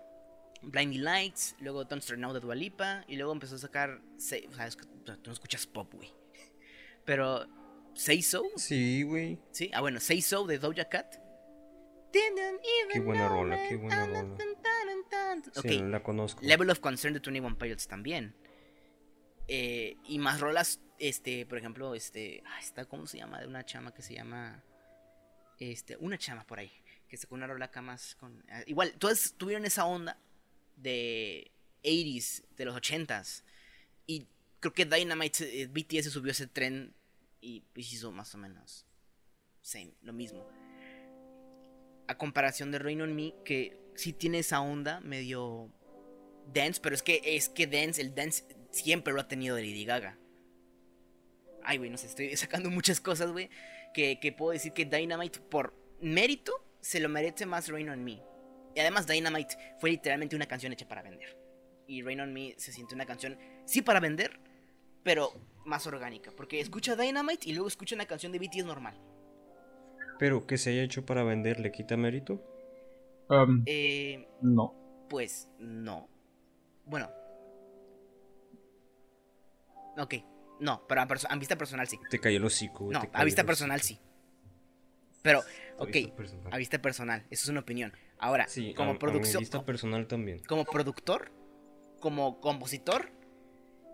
Speaker 1: Blinding Lights, luego Don't Start Now de Dua Lipa, y luego empezó a sacar, Say- o sea, es tú no escuchas pop, güey. Pero Say So,
Speaker 3: Sí, güey.
Speaker 1: sí, ah bueno, Say So de Doja Cat.
Speaker 3: Qué buena rola, qué buena rola. Sí,
Speaker 1: Ok,
Speaker 3: la conozco.
Speaker 1: Level of Concern de 21 Pilots también. Eh, y más rolas, este, por ejemplo, este, ah, está, ¿cómo se llama? De una chama que se llama, este, una chama por ahí, que sacó una rola acá más con, ah, igual, todas tuvieron esa onda de 80s, de los 80s, y creo que Dynamite, eh, BTS subió ese tren y pues hizo más o menos, same, lo mismo. A comparación de Rain on Me, que sí tiene esa onda medio dance, pero es que es que dance, el dance siempre lo ha tenido Lady Gaga. Ay, güey, no sé, estoy sacando muchas cosas, güey, que, que puedo decir que Dynamite por mérito se lo merece más Rain on Me. Y además Dynamite fue literalmente una canción hecha para vender. Y Rain on Me se siente una canción, sí para vender, pero más orgánica. Porque escucha Dynamite y luego escucha una canción de BTS normal.
Speaker 3: Pero que se haya hecho para vender, ¿le quita mérito?
Speaker 2: Um,
Speaker 1: Eh,
Speaker 2: no.
Speaker 1: pues no. Bueno. Ok, no, pero a, perso- a vista personal sí.
Speaker 3: Te cayó el hocico,
Speaker 1: No,
Speaker 3: te
Speaker 1: a vista personal sí. Pero, ok,
Speaker 3: personal.
Speaker 1: a vista personal, eso es una opinión. Ahora,
Speaker 3: Sí,
Speaker 1: como
Speaker 3: a- a mi
Speaker 1: producción,
Speaker 3: vista personal también.
Speaker 1: como productor, como compositor,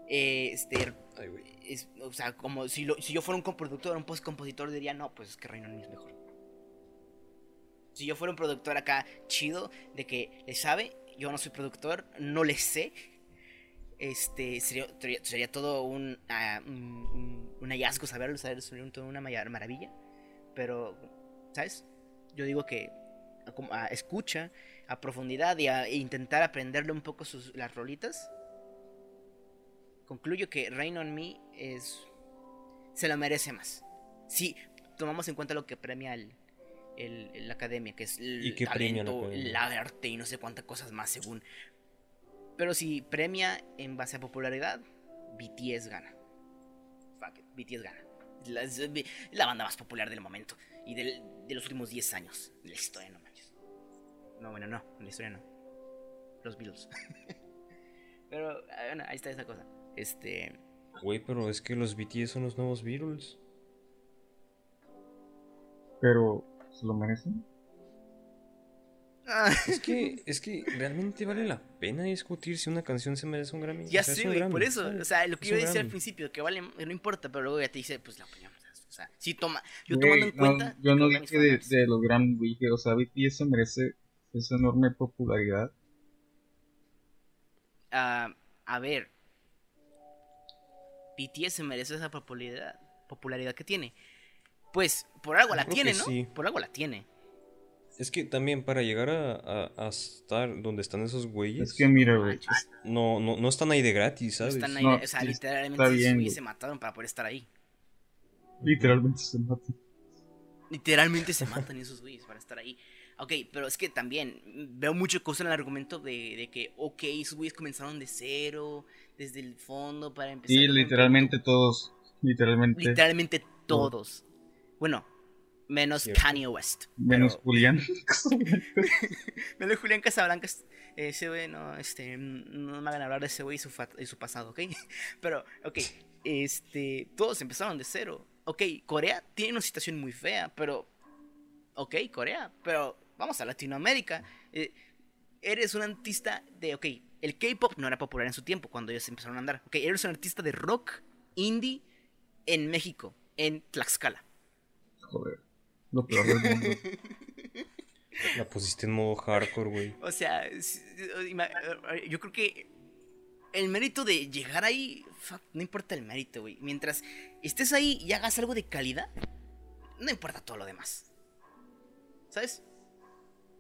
Speaker 1: eh, este,
Speaker 3: Ay,
Speaker 1: es- o sea, como si, lo- si yo fuera un compositor, un post-compositor, diría, no, pues es que Reino Unido es mejor. Si yo fuera un productor acá chido, de que le sabe, yo no soy productor, no le sé, este, sería, todo un, ah, un, un- hallazgo saberlo, saber, sería un- toda una maravilla. Pero, ¿sabes? Yo digo que a como- a escucha a profundidad y a e intentar aprenderle un poco sus, las rolitas. Concluyo que Rain on Me es. se lo merece más. Si tomamos en cuenta lo que premia el, el- la academia, que es el
Speaker 3: ¿Y qué premia la
Speaker 1: talento, la arte y no sé cuántas cosas más según. Pero si premia en base a popularidad, BTS gana. Fuck it, BTS gana. La, es la banda más popular del momento y del- de los últimos 10 años. La historia, no manches. No, bueno, no, en la historia no. Los Beatles. Pero, ah, bueno, ahí está esa cosa. Este.
Speaker 3: Güey, pero es que los BTS son los nuevos Beatles.
Speaker 2: Pero, ¿se lo merecen?
Speaker 1: ah,
Speaker 3: Es que, es que realmente vale la pena discutir si una canción se merece un Grammy.
Speaker 1: ya
Speaker 3: O sea, es
Speaker 1: sé,
Speaker 3: un
Speaker 1: güey,
Speaker 3: Grammy,
Speaker 1: por eso. O sea, lo que
Speaker 3: Es
Speaker 1: yo decía al principio, que vale, no importa, pero luego ya te dice, pues la opinión. O sea, si toma. Yo tomando en
Speaker 2: no,
Speaker 1: cuenta.
Speaker 2: yo no dije de, de los Grammy, güey, o sea, BTS se merece esa enorme popularidad.
Speaker 1: Ah, a ver. BTS se merece esa popularidad, popularidad que tiene. Pues por algo la
Speaker 3: creo
Speaker 1: tiene, ¿no?
Speaker 3: sí.
Speaker 1: Por algo la tiene.
Speaker 3: Es que también para llegar a, a- a estar donde están esos güeyes,
Speaker 2: Es que mira,
Speaker 1: No
Speaker 2: güey,
Speaker 3: no, no, no están ahí de gratis,
Speaker 1: No
Speaker 3: ¿sabes?
Speaker 1: están ahí,
Speaker 2: No,
Speaker 1: o sea, literalmente
Speaker 2: güey.
Speaker 1: se mataron para poder estar ahí.
Speaker 2: Literalmente se mata.
Speaker 1: Literalmente se matan esos güeyes para estar ahí. Ok, pero es que también veo mucho cosa en el argumento de, de que, ok, esos güeyes comenzaron de cero, desde el fondo para empezar.
Speaker 2: Sí, literalmente todos, literalmente,
Speaker 1: Literalmente todos. Bueno, menos
Speaker 3: Cierto.
Speaker 1: Kanye West.
Speaker 2: menos
Speaker 1: pero-
Speaker 2: Julián.
Speaker 1: menos Julián Casablancas. Ese güey, no, este, no me hagan hablar de ese güey y su, fa- y su pasado, ¿ok? Pero, ok, este, todos empezaron de cero. Ok, Corea tiene una situación muy fea, pero, ok, Corea, pero vamos a Latinoamérica. eh, eres un artista de, ok, el K-pop no era popular en su tiempo cuando ellos empezaron a andar. Ok, eres un artista de rock, indie, en México, en Tlaxcala.
Speaker 2: Joder, lo peor del mundo.
Speaker 3: La pusiste en modo hardcore, güey.
Speaker 1: O sea, yo creo que el mérito de llegar ahí, fuck, no importa el mérito, güey. Mientras estés ahí y hagas algo de calidad, no importa todo lo demás. ¿Sabes?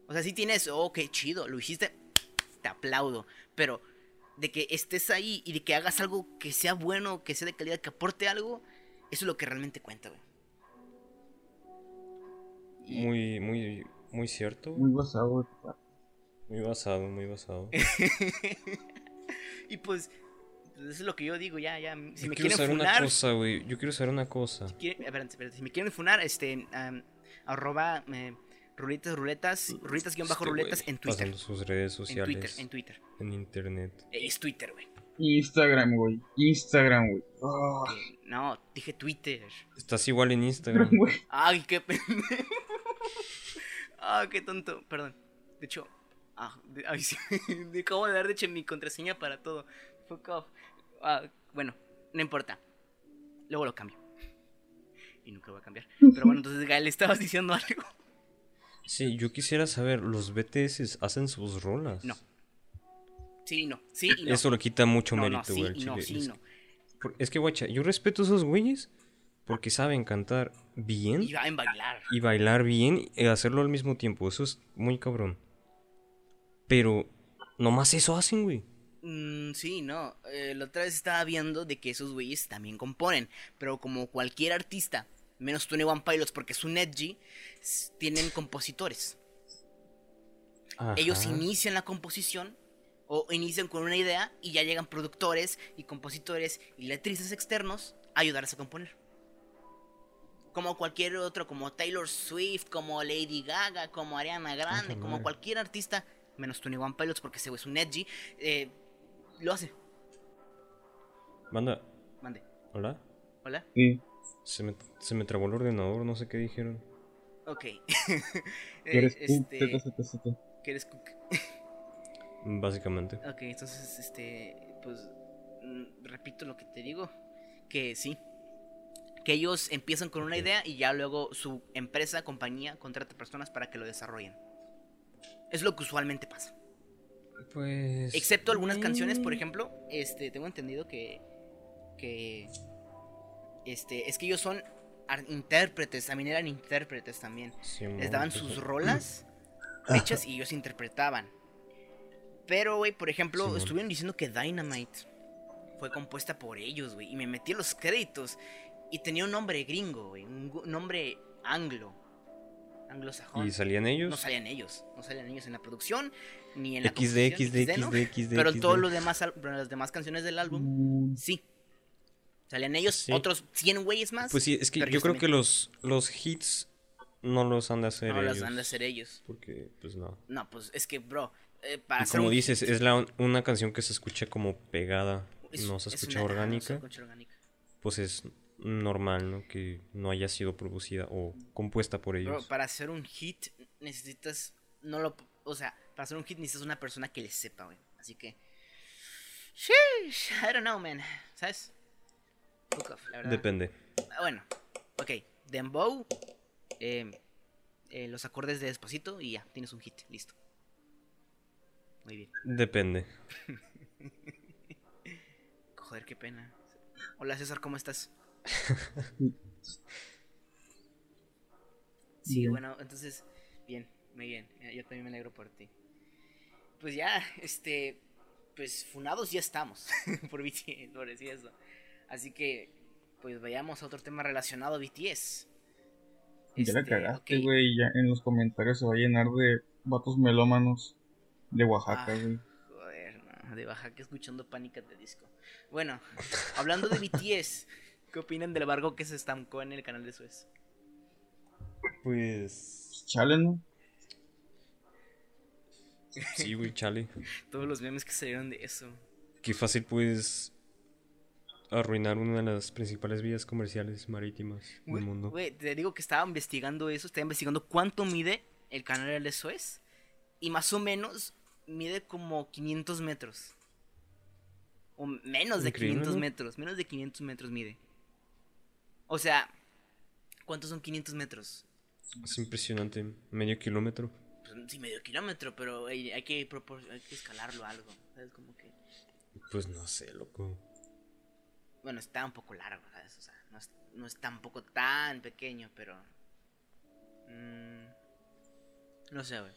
Speaker 1: O sea, si tienes, oh, qué chido, lo hiciste, te aplaudo. Pero de que estés ahí y de que hagas algo que sea bueno, que sea de calidad, que aporte algo, eso es lo que realmente cuenta, güey. Y-
Speaker 3: Muy, muy, muy cierto.
Speaker 2: Muy basado.
Speaker 3: Muy basado, muy basado.
Speaker 1: y pues, pues, eso es lo que yo digo, ya, ya. Si
Speaker 3: Yo
Speaker 1: me
Speaker 3: quiero
Speaker 1: quieren
Speaker 3: saber una
Speaker 1: funar,
Speaker 3: cosa, güey. Yo quiero saber una cosa.
Speaker 1: quieren- espérate, espérate, si me quieren funar, este, arroba eh, ruletas, ruletas, ruletas guion bajo
Speaker 3: Este
Speaker 1: ruletas en Twitter.
Speaker 3: Pasando sus redes
Speaker 1: En
Speaker 3: sociales.
Speaker 1: Twitter, en Twitter.
Speaker 3: en internet.
Speaker 1: Eh, Es Twitter, güey.
Speaker 2: Instagram, güey. Instagram, güey.
Speaker 1: No, dije Twitter.
Speaker 3: Estás igual en Instagram.
Speaker 2: güey.
Speaker 1: Ay, qué pendejo. Ah, qué tonto. Perdón. De hecho, ah, de- ay, sí. Me acabo de dar, de hecho, mi contraseña para todo. Fuck off. Ah, bueno, no importa. Luego lo cambio. Y nunca lo voy a cambiar. Pero bueno, entonces, Gael, estabas diciendo algo.
Speaker 3: Sí, yo quisiera saber, ¿los BTS hacen sus rolas?
Speaker 1: No. Sí, no. Sí y no.
Speaker 3: Eso le quita mucho
Speaker 1: no, no,
Speaker 3: mérito,
Speaker 1: sí
Speaker 3: güey. al
Speaker 1: y no, sí y
Speaker 3: Es-
Speaker 1: no.
Speaker 3: por- Es que, guacha, yo respeto a esos güeyes porque saben cantar bien
Speaker 1: Y va en bailar.
Speaker 3: y bailar bien y hacerlo al mismo tiempo. Eso es muy cabrón. Pero nomás eso hacen, güey.
Speaker 1: Mm, sí, no. Eh, la otra vez estaba viendo de que esos güeyes también componen. Pero como cualquier artista, menos Tony One Pilots porque es un edgy, tienen compositores. ellos
Speaker 3: Ajá.
Speaker 1: inician la composición o inician con una idea y ya llegan productores y compositores y letristas externos a ayudarles a componer. Como cualquier otro, como Taylor Swift, como Lady Gaga, como Ariana Grande, como cualquier artista, menos Tony One Pilots porque ese güey es un edgy, eh, lo hace.
Speaker 3: Banda,
Speaker 1: Mande.
Speaker 3: ¿hola?
Speaker 1: Hola.
Speaker 2: Sí,
Speaker 3: Se me, se me trabó el ordenador, no sé qué dijeron.
Speaker 1: Ok.
Speaker 2: ¿qué eres tú?
Speaker 1: este,
Speaker 2: ZZZ.
Speaker 1: ¿qué eres cook?
Speaker 3: Básicamente.
Speaker 1: Ok, entonces, este, pues, mm, repito lo que te digo, que sí, que ellos empiezan con una idea y ya luego su empresa, compañía, contrata personas para que lo desarrollen. Es lo que usualmente pasa.
Speaker 3: Pues.
Speaker 1: Excepto algunas canciones, por ejemplo, este, tengo entendido que, que, este, es que ellos son intérpretes, también eran intérpretes también. Les daban sus rolas hechas y ellos interpretaban. Pero, güey, por ejemplo, estuvieron diciendo que Dynamite fue compuesta por ellos, güey. Y me metí en los créditos y tenía un nombre gringo, güey. Un nombre anglo. Anglosajón.
Speaker 3: ¿Y salían ellos?
Speaker 1: No salían ellos. No salían ellos en la producción ni en la
Speaker 3: XD, XD,
Speaker 1: ¿no?
Speaker 3: XD, XD.
Speaker 1: Pero
Speaker 3: XD.
Speaker 1: todos los demás, al- las demás canciones del álbum,
Speaker 2: Mm,
Speaker 1: sí. Salían ellos,
Speaker 3: Sí.
Speaker 1: otros 100 güeyes más.
Speaker 3: Pues sí, es que yo creo
Speaker 1: también.
Speaker 3: que los, los hits no los han de hacer
Speaker 1: no
Speaker 3: ellos.
Speaker 1: las van a hacer ellos.
Speaker 3: Porque, pues no.
Speaker 1: No, pues es que, bro, eh, para
Speaker 3: como
Speaker 1: un
Speaker 3: dices, es la, una canción que se escucha como pegada,
Speaker 1: es-
Speaker 3: no se
Speaker 1: no escucha orgánica.
Speaker 3: Pues es normal, ¿no? Que no haya sido producida o compuesta por ellos.
Speaker 1: para hacer un hit necesitas, no lo, o sea, para hacer un hit necesitas una persona que le sepa, güey. Así que, sheesh, I don't know, man, ¿sabes? Fuck off, la verdad.
Speaker 3: Depende.
Speaker 1: Ah, Bueno, ok, Dembow, eh, eh, los acordes de Despacito y ya, tienes un hit, listo. Muy bien.
Speaker 3: Depende.
Speaker 1: Joder, qué pena. Hola César, ¿cómo estás? Sí,
Speaker 2: Bien.
Speaker 1: bueno, entonces, bien, muy bien. Yo también me alegro por ti. Pues ya, este, pues funados ya estamos por BTS, por decir eso. Así que, pues vayamos a otro tema relacionado a BTS.
Speaker 2: Ya la
Speaker 1: Este,
Speaker 2: cagaste,
Speaker 1: ok.
Speaker 2: güey. Ya en los comentarios se va a llenar de vatos melómanos de Oaxaca,
Speaker 1: Ah.
Speaker 2: güey.
Speaker 1: Joder, no, de Oaxaca escuchando pánicas de disco. Bueno, hablando de BTS, ¿qué opinan del barco que se estancó en el canal de Suez?
Speaker 3: Pues.
Speaker 2: Pues chale, ¿no?
Speaker 3: Sí, güey, chale.
Speaker 1: Todos los memes que salieron de eso.
Speaker 3: Qué fácil puedes arruinar una de las principales vías comerciales marítimas del mundo.
Speaker 1: güey, te digo que estaba investigando eso, estaba investigando cuánto mide el canal de Suez. Y más o menos mide como 500 metros. O menos de
Speaker 3: Increíble,
Speaker 1: 500
Speaker 3: ¿no?
Speaker 1: metros, menos de 500 metros mide. O sea, ¿cuántos son 500 metros?
Speaker 3: Es impresionante. Medio kilómetro.
Speaker 1: Pues sí, medio kilómetro, pero hay, hay que, propor- hay que escalarlo a algo. ¿Sabes? Como que.
Speaker 3: Pues no sé, loco.
Speaker 1: Bueno, está un poco largo, ¿sabes? O sea, no es, no es tampoco tan pequeño, pero. mm, no sé, güey.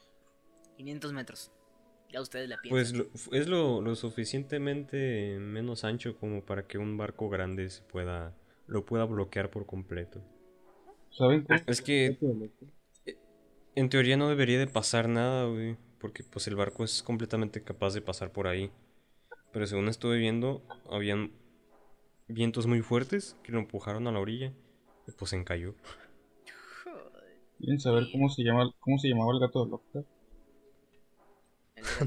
Speaker 1: 500 metros. Ya ustedes la piensan.
Speaker 3: Pues lo- es lo, lo suficientemente menos ancho como para que un barco grande se pueda lo pueda bloquear por completo.
Speaker 2: ¿Saben cómo?
Speaker 3: Es que en teoría no debería de pasar nada, güey, porque pues el barco es completamente capaz de pasar por ahí. Pero según estuve viendo, habían vientos muy fuertes que lo empujaron a la orilla y pues se encalló.
Speaker 2: ¿Quieren saber cómo se llama cómo se llamaba el gato de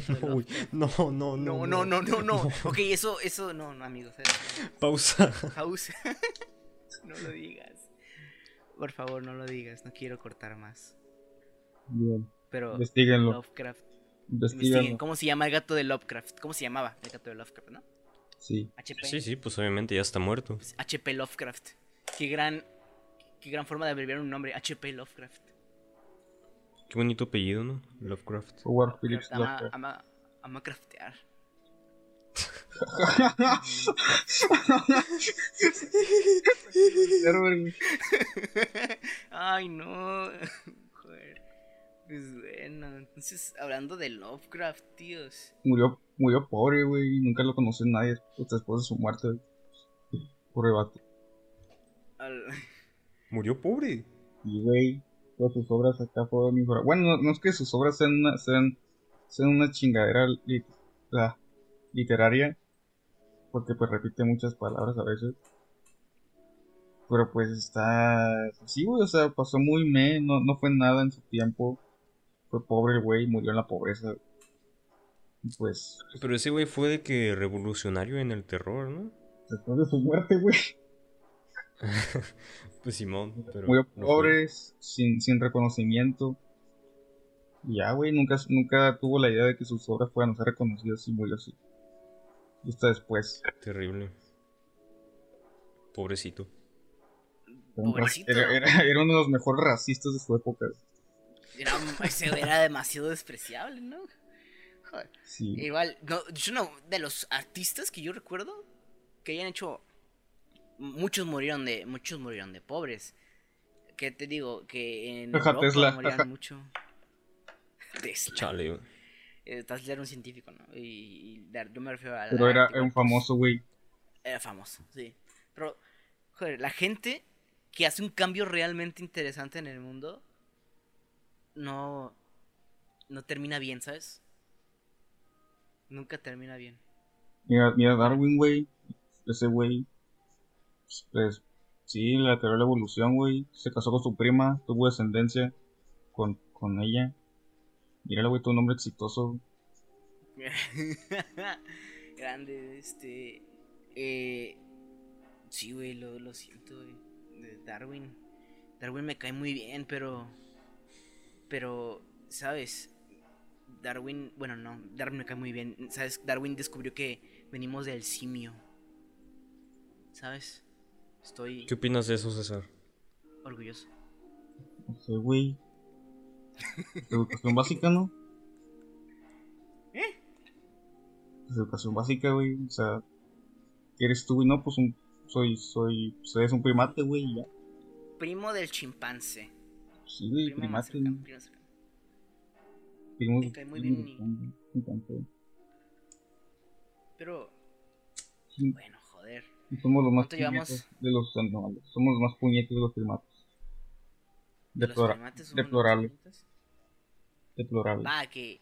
Speaker 1: de
Speaker 3: Uy,
Speaker 1: Lovecraft.
Speaker 3: no, no,
Speaker 1: No, no, no, no, no. Ok, eso, eso, no, no, amigos. eh,
Speaker 3: Pausa.
Speaker 1: No lo digas. Por favor, no lo digas. No quiero cortar más.
Speaker 2: Bien.
Speaker 1: Pero.
Speaker 2: Investíguenlo.
Speaker 1: Lovecraft. Investiguen. ¿Cómo se llama el gato de Lovecraft? ¿Cómo se llamaba el gato de Lovecraft, no?
Speaker 2: Sí.
Speaker 1: HP.
Speaker 3: Sí, sí, pues obviamente ya está muerto.
Speaker 1: Pues, HP Lovecraft. Qué gran. Qué gran forma de abreviar un nombre. HP Lovecraft.
Speaker 3: Qué bonito apellido, ¿no? Lovecraft.
Speaker 2: Howard Phillips
Speaker 1: Ama, ama, ama craftear. Ay, no. Joder. Pues bueno, entonces, hablando de Lovecraft, tíos.
Speaker 2: Murió, murió pobre, güey. Nunca lo conoció nadie pues, después de su muerte. Pobre vato.
Speaker 1: al-
Speaker 3: Murió pobre.
Speaker 2: Y, güey, todas sus obras acá fueron infra- Bueno, no, no es que sus obras sean, una- sean es una chingadera la- literaria, porque pues repite muchas palabras a veces. Pero pues está, sí, güey, o sea, pasó muy me, no, no fue nada en su tiempo. Fue pobre el güey, murió en la pobreza. Pues,
Speaker 3: Pero ese güey fue de que revolucionario en el terror, ¿no?
Speaker 2: después de su muerte, güey,
Speaker 3: Pues Simón, pero.
Speaker 2: murió
Speaker 3: no fue.
Speaker 2: pobre, sin, sin reconocimiento. Ya, güey, nunca, nunca tuvo la idea de que sus obras fueran a ser reconocidas y murió así. Hasta después.
Speaker 3: Terrible. Pobrecito.
Speaker 1: Pobrecito.
Speaker 2: era, era- era uno de los mejores racistas de su época.
Speaker 1: Era, demasiado despreciable, ¿no? Joder.
Speaker 2: Sí.
Speaker 1: Igual, no, yo no, de los artistas que yo recuerdo que hayan hecho muchos murieron de muchos murieron de pobres. Que te digo que en Europa
Speaker 2: Tesla,
Speaker 1: morían mucho. Tesla.
Speaker 3: Chale, güey.
Speaker 1: Eh, era un científico, ¿no? Y, y yo me refiero a
Speaker 2: Pero era, era un famoso, güey.
Speaker 1: Era famoso, sí. Pero, joder, la gente que hace un cambio realmente interesante en el mundo no no termina bien, ¿sabes? Nunca termina bien.
Speaker 2: Mira, mira Darwin, güey. Ese güey. Pues, sí, la teoría de la evolución, güey. Se casó con su prima, tuvo descendencia con, con ella. Mira, güey, tuvo un hombre exitoso.
Speaker 1: Grande, este. Eh, sí, güey, lo, lo siento, güey. Darwin. Darwin me cae muy bien, pero. Pero, ¿sabes? Darwin. Bueno, no, Darwin me cae muy bien. ¿Sabes? Darwin descubrió que venimos del simio. ¿Sabes? Estoy
Speaker 3: ¿Qué opinas de eso, César?
Speaker 1: orgulloso.
Speaker 2: No sé, güey. Educación básica, ¿no?
Speaker 1: ¿Eh?
Speaker 2: Pues educación básica, güey. O sea, ¿qué eres tú, güey? No, pues un, soy, soy, pues eres un primate, güey, y ya.
Speaker 1: Primo del chimpancé.
Speaker 2: Sí, güey,
Speaker 1: Primo
Speaker 2: primate.
Speaker 1: cercano, primo cercano. Me cae muy bien. Pero,
Speaker 2: Sí,
Speaker 1: bueno, joder.
Speaker 2: y somos los más puñetes de los animales. Somos los más puñetes de los primates.
Speaker 1: ¿Los
Speaker 2: Deplora-
Speaker 1: primates son los
Speaker 2: deplorable.
Speaker 1: bonitos?
Speaker 2: Deplorable.
Speaker 1: Va, que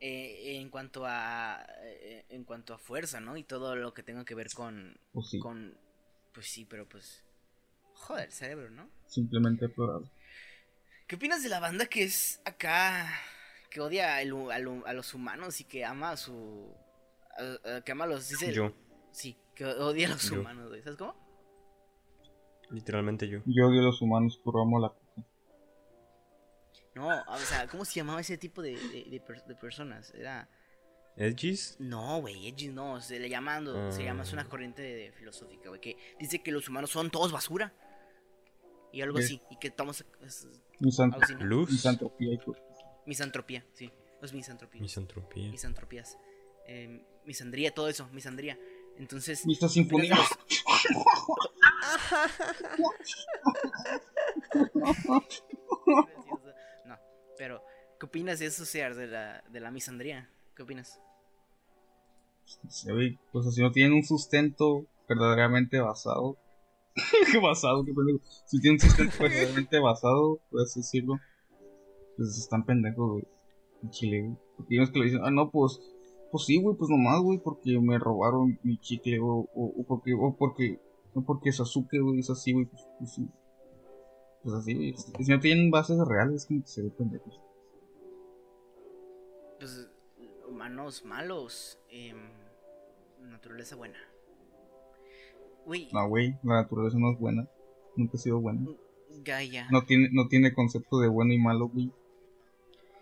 Speaker 1: eh, en cuanto a eh, en cuanto a fuerza, ¿no? Y todo lo que tenga que ver con
Speaker 2: Pues sí,
Speaker 1: con pues sí, pero pues joder, cerebro, ¿no?
Speaker 2: simplemente deplorable.
Speaker 1: ¿Qué opinas de la banda que es acá que odia al hu- a, los humanos y que ama a su a- a- que ama a los dice
Speaker 3: Yo,
Speaker 1: sí, que odia a los
Speaker 3: Yo.
Speaker 1: humanos, güey, ¿sabes cómo?
Speaker 3: literalmente yo.
Speaker 2: Yo odio a los humanos, pero amo la.
Speaker 1: No, o sea, ¿cómo se llamaba ese tipo de, de, de per- de personas? Era
Speaker 3: ¿Edgis?
Speaker 1: No, güey, Edgy no, se le llamando, se llama, es una
Speaker 3: Ah.
Speaker 1: corriente de- filosófica, güey, que dice que los humanos son todos basura. Y algo
Speaker 2: ¿Qué?
Speaker 1: así, y que estamos es-
Speaker 2: Misant-
Speaker 1: algo así, ¿no?
Speaker 3: ¿Luz?
Speaker 2: misantropía y.
Speaker 1: Misantropía, sí, es misantropía.
Speaker 3: Misantropía.
Speaker 1: Misantropías. Eh, misandría, todo eso, misandría. Entonces,
Speaker 2: Mista
Speaker 1: ¿qué
Speaker 2: sinfonía.
Speaker 1: Pero, ¿qué opinas de eso, Sears, de la, de la misandría? ¿Qué opinas?
Speaker 2: Pues si no tienen un sustento verdaderamente basado. ¿Qué basado? ¿Qué pendejo? Si tienen un sustento verdaderamente basado, puedes decirlo. Pues están pendejos, güey. En Chile, güey. Porque que le dicen, ah, no, pues. Pues sí, güey, pues nomás, güey, porque me robaron mi chicle, o, o, o porque. O porque. No porque Sasuke, güey, es así, güey, pues, pues sí. Pues así, güey. Si no tienen bases reales, es como que se ve pendejos.
Speaker 1: Pues, humanos malos, em, naturaleza buena. Uy,
Speaker 2: No, güey, la naturaleza no es buena. Nunca ha sido buena.
Speaker 1: Gaia.
Speaker 2: No tiene, no tiene concepto de bueno y malo, güey.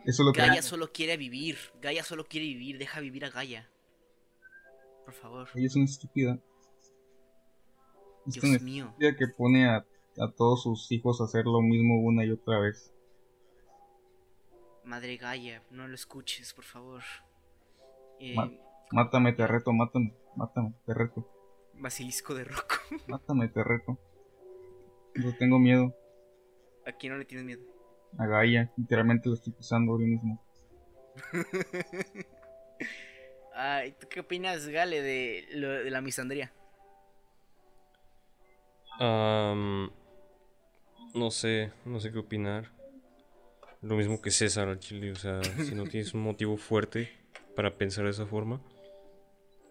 Speaker 2: Eso es lo que
Speaker 1: Gaia solo quiere vivir. Gaia solo quiere vivir. Deja vivir a Gaia. Por favor.
Speaker 2: ella es una estúpida. Es
Speaker 1: Dios
Speaker 2: una
Speaker 1: mío.
Speaker 2: estúpida que pone a, a todos sus hijos a hacer lo mismo una y otra vez.
Speaker 1: Madre Gaia, no lo escuches, por favor. Eh,
Speaker 2: Mátame, te reto, mátame, mátame, te reto,
Speaker 1: Basilisco de Rocco.
Speaker 2: mátame, te reto. Yo tengo miedo
Speaker 1: ¿A quién no le tienes miedo?
Speaker 2: a Gaia, literalmente lo estoy pisando ahora mismo.
Speaker 1: Ay, ¿tú qué opinas, Gale, de, lo, de la misandría?
Speaker 3: Am, no sé, no sé qué opinar. Lo mismo que César al chile, o sea, si no tienes un motivo fuerte para pensar de esa forma,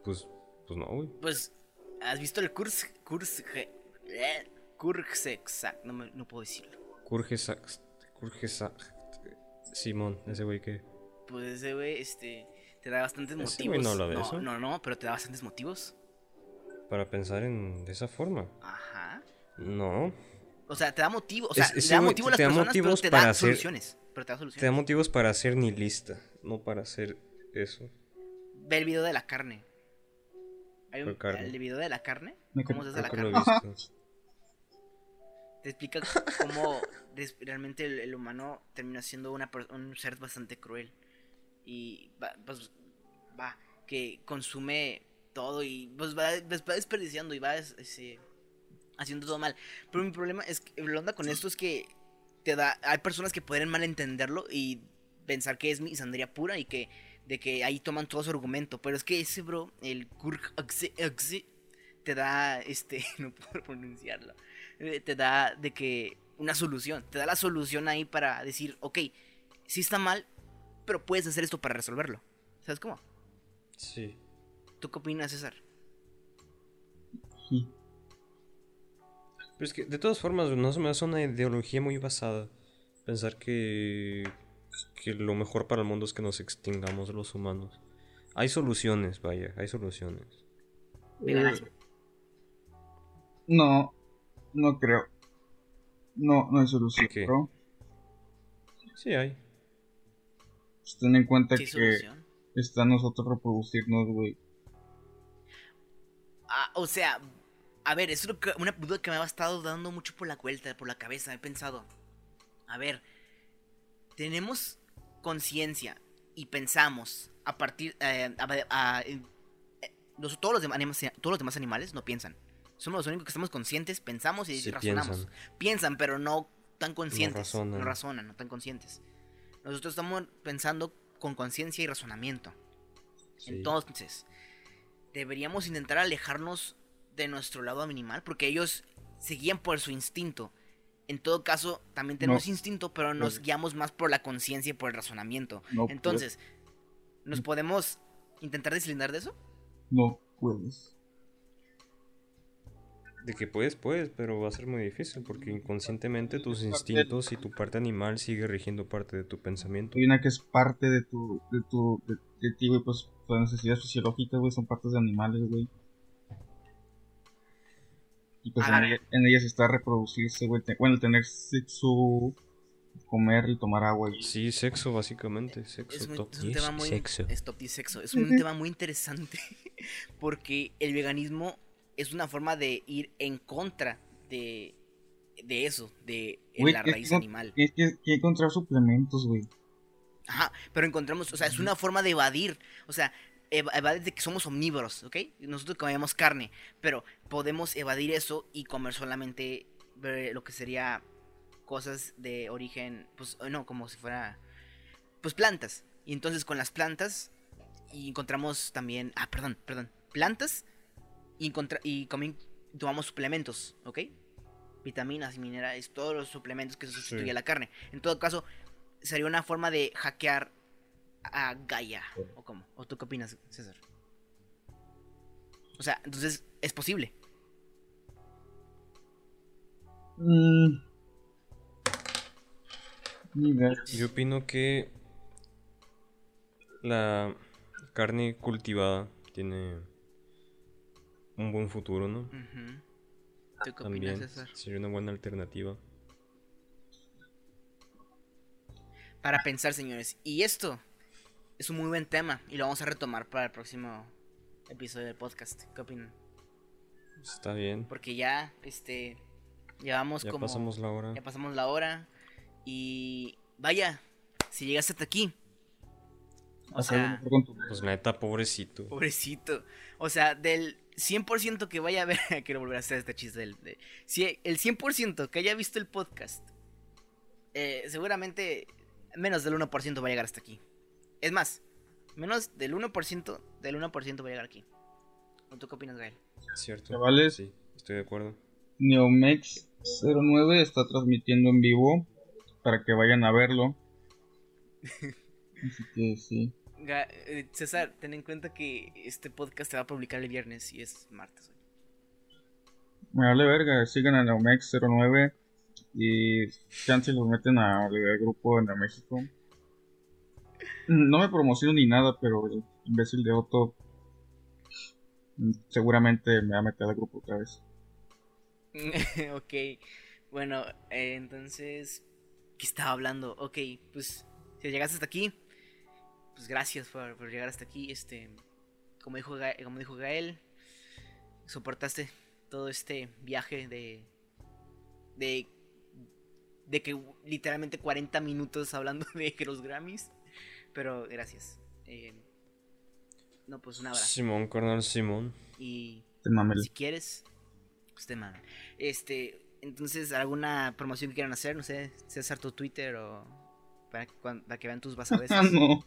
Speaker 3: pues, pues no, güey.
Speaker 1: Pues, ¿has visto el Kurs... Kurs... eh, Kurzgesagt? No, me- no puedo decirlo.
Speaker 3: Kurgesax, Kurgesax, Simón, ese güey que...
Speaker 1: Pues ese güey, este... Te da bastantes
Speaker 3: Ese
Speaker 1: motivos.
Speaker 3: no habla de
Speaker 1: no,
Speaker 3: eso.
Speaker 1: no, no, pero te da bastantes motivos.
Speaker 3: Para pensar en de esa forma.
Speaker 1: Ajá.
Speaker 3: No.
Speaker 1: O sea, te da motivo. O sea,
Speaker 3: Es-
Speaker 1: le
Speaker 3: ese
Speaker 1: da motivo a las
Speaker 3: te da
Speaker 1: personas,
Speaker 3: motivos
Speaker 1: pero te
Speaker 3: para
Speaker 1: da
Speaker 3: hacer-
Speaker 1: soluciones. Pero te da
Speaker 3: Te da
Speaker 1: soluciones.
Speaker 3: motivos para ser nihilista, no para hacer eso.
Speaker 1: Ve el video de la carne. Hay un, el video de la carne. ¿Cómo se hace la carne?
Speaker 3: he visto.
Speaker 1: Te explica cómo realmente el, el humano termina siendo una, un ser bastante cruel. Y va, pues, va, que consume todo y pues va, pues, va desperdiciando y va es- ese, haciendo todo mal. Pero mi problema es que la onda con esto es que te da, hay personas que pueden malentenderlo y pensar que es misandría pura y que de que ahí toman todo su argumento. Pero es que ese bro, el Kurk te da, este, no puedo pronunciarlo, eh, te da de que una solución, te da la solución ahí para decir, ok, sí está mal, pero puedes hacer esto para resolverlo. ¿Sabes cómo?
Speaker 3: Sí.
Speaker 1: ¿Tú qué opinas, César?
Speaker 2: Sí.
Speaker 3: Pero es que, de todas formas, no se me hace una ideología muy basada. Pensar que, que lo mejor para el mundo es que nos extingamos los humanos. Hay soluciones, vaya, hay soluciones.
Speaker 1: Veganismo.
Speaker 2: No, no creo. No, no hay solución,
Speaker 3: ¿Qué?
Speaker 2: bro.
Speaker 3: Sí hay.
Speaker 2: Pues ten en cuenta que
Speaker 1: solución.
Speaker 2: está nosotros reproducirnos, güey.
Speaker 1: Ah, o sea, a ver, es una duda que me ha estado dando mucho por la vuelta, por la cabeza. He pensado, a ver, tenemos conciencia y pensamos a partir. eh, a- a- eh, los- todos, los demás, todos los demás animales no piensan. Somos los únicos que estamos conscientes, pensamos y
Speaker 3: Sí
Speaker 1: razonamos.
Speaker 3: piensan.
Speaker 1: Piensan, pero no tan conscientes.
Speaker 3: razonan.
Speaker 1: No razonan, no tan conscientes. Nosotros estamos pensando con conciencia y razonamiento.
Speaker 3: Sí.
Speaker 1: Entonces, deberíamos intentar alejarnos de nuestro lado animal porque ellos se guían por su instinto. En todo caso, también tenemos
Speaker 2: No.
Speaker 1: instinto, pero nos
Speaker 2: No.
Speaker 1: guiamos más por la conciencia y por el razonamiento.
Speaker 2: No
Speaker 1: Entonces, ¿nos podemos intentar deslindar de eso?
Speaker 2: No puedes.
Speaker 3: De que puedes, puedes, pero va a ser muy difícil porque inconscientemente tus instintos y tu parte animal sigue rigiendo parte de tu pensamiento.
Speaker 2: Hay una que es parte de tu, de tu, de, de ti, güey, pues las necesidades fisiológicas, güey, son partes de animales, güey. Y pues en,
Speaker 1: Ah.
Speaker 2: ella- en ellas está reproducirse, güey, bueno, el tener sexo, comer y tomar agua, güey.
Speaker 3: Sí, sexo, básicamente. Sexo,
Speaker 1: Es, muy-
Speaker 3: top
Speaker 1: es un
Speaker 3: 10,
Speaker 1: tema muy
Speaker 3: sexo.
Speaker 1: es top 10 sexo. Es un tema muy interesante porque el veganismo es una forma de ir en contra de, de eso, de
Speaker 2: Güey,
Speaker 1: la
Speaker 2: es
Speaker 1: raíz
Speaker 2: que-
Speaker 1: animal.
Speaker 2: Tienes que, que encontrar suplementos, güey.
Speaker 1: Ajá, pero encontramos, o sea, es una forma de evadir, o sea, evadir de que somos omnívoros, ¿ok? Nosotros comemos carne, pero podemos evadir eso y comer solamente eh, lo que sería cosas de origen, pues, eh, no, como si fuera, pues plantas. Y entonces con las plantas y encontramos también, ah, perdón, perdón, plantas y, y tomamos suplementos, ¿ok? Vitaminas y minerales, todos los suplementos que sustituye
Speaker 3: Sí.
Speaker 1: la carne. En todo caso, sería una forma de hackear a Gaia. ¿O cómo? ¿O tú qué opinas, César? O sea, entonces es posible.
Speaker 2: Mm.
Speaker 3: Yo opino que la carne cultivada tiene un buen futuro, ¿no?
Speaker 1: ¿Tú qué
Speaker 3: También
Speaker 1: opinas, César?
Speaker 3: sería una buena alternativa.
Speaker 1: Para pensar, señores. Y esto es un muy buen tema y lo vamos a retomar para el próximo episodio del podcast. ¿Qué opinan?
Speaker 3: Está bien.
Speaker 1: Porque ya, este, llevamos
Speaker 3: Ya
Speaker 1: como...
Speaker 3: pasamos la hora.
Speaker 1: Ya pasamos la hora. Y vaya, si llegaste hasta aquí. O sea,
Speaker 3: Pues neta, pobrecito.
Speaker 1: pobrecito. O sea, del 100% que vaya a ver, quiero volver a hacer este chiste. Del, de- si el 100% que haya visto el podcast, eh, seguramente menos del 1% va a llegar hasta aquí. Es más, menos del 1% del 1% va a llegar aquí. ¿O ¿Tú qué opinas, Gael?
Speaker 3: ¿Cierto?
Speaker 2: Chavales.
Speaker 3: Sí, estoy de acuerdo.
Speaker 2: Neomex09 está transmitiendo en vivo para que vayan a verlo. Así que sí.
Speaker 1: Ga- eh, César, ten en cuenta que este podcast se va a publicar el viernes y es martes. hoy.
Speaker 2: Me vale verga, sigan a Neomex09 y chance los meten a- al grupo en México. No me promociono ni nada, pero el imbécil de Otto seguramente me va a meter al grupo otra vez.
Speaker 1: ok, bueno, entonces, ¿qué estaba hablando? Ok, pues, si llegaste hasta aquí, pues gracias por, llegar hasta aquí. Este, como dijo, como dijo Gael, soportaste todo este viaje de, de, de que literalmente 40 minutos hablando de los Grammys, pero gracias. Eh, no, pues un abrazo.
Speaker 3: Simón, carnal, Simón.
Speaker 1: Y si quieres, pues te mando. Este, entonces, ¿alguna promoción que quieran hacer? No sé, César, tu Twitter o para que, cuan- para que vean tus
Speaker 2: Ah,
Speaker 1: basabesos.
Speaker 2: no.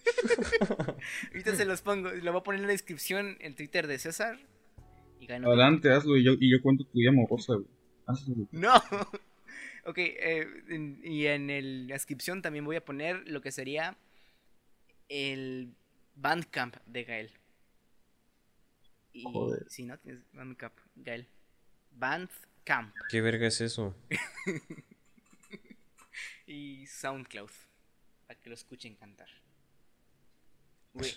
Speaker 1: Ahorita se los pongo, lo voy a poner en la descripción el Twitter de César. Y
Speaker 2: Adelante, hazlo y yo, y yo cuento tu vida amorosa, güey. Hazlo, güey.
Speaker 1: No. Ok, eh, en- y en el- la descripción también voy a poner lo que sería el Bandcamp de Gael. Y,
Speaker 2: Joder.
Speaker 1: Sí, ¿no? Tienes Bandcamp, Gael. Bandcamp.
Speaker 3: ¿Qué verga es eso?
Speaker 1: y SoundCloud para que lo escuchen cantar. Güey,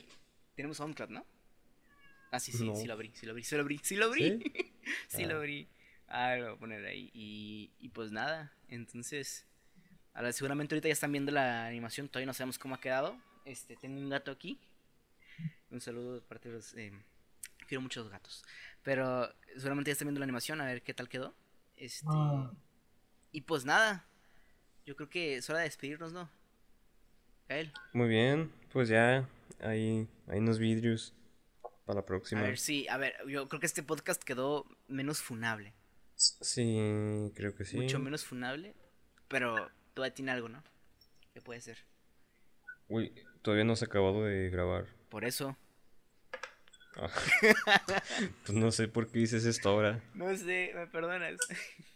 Speaker 1: tenemos SoundCloud, ¿no? Ah, sí, sí,
Speaker 3: No.
Speaker 1: sí lo abrí, sí lo abrí, sí lo abrí, sí lo abrí.
Speaker 3: ¿Sí?
Speaker 1: Sí, lo
Speaker 3: Ah.
Speaker 1: abrí. Ah, lo voy a poner ahí. Y, y pues nada, entonces. Ahora, seguramente ahorita ya están viendo la animación, todavía no sabemos cómo ha quedado. Este, tengo un gato aquí. Un saludo de parte de los. eh, quiero muchos gatos. Pero seguramente ya están viendo la animación, a ver qué tal quedó. Este.
Speaker 2: Ah.
Speaker 1: Y pues nada. Yo creo que es hora de despedirnos, ¿no? Gael.
Speaker 3: Muy bien, pues ya, ahí, hay unos vidrios para la
Speaker 1: A
Speaker 3: próxima.
Speaker 1: ver, sí, a ver, yo creo que este podcast quedó menos funable.
Speaker 3: Sí, creo que sí.
Speaker 1: Mucho menos funable. Pero todavía tiene algo, ¿no? Que puede ser.
Speaker 3: Uy, todavía no se ha acabado de grabar.
Speaker 1: Por eso.
Speaker 3: Ah. pues no sé por qué dices esto ahora.
Speaker 1: No sé, me perdonas.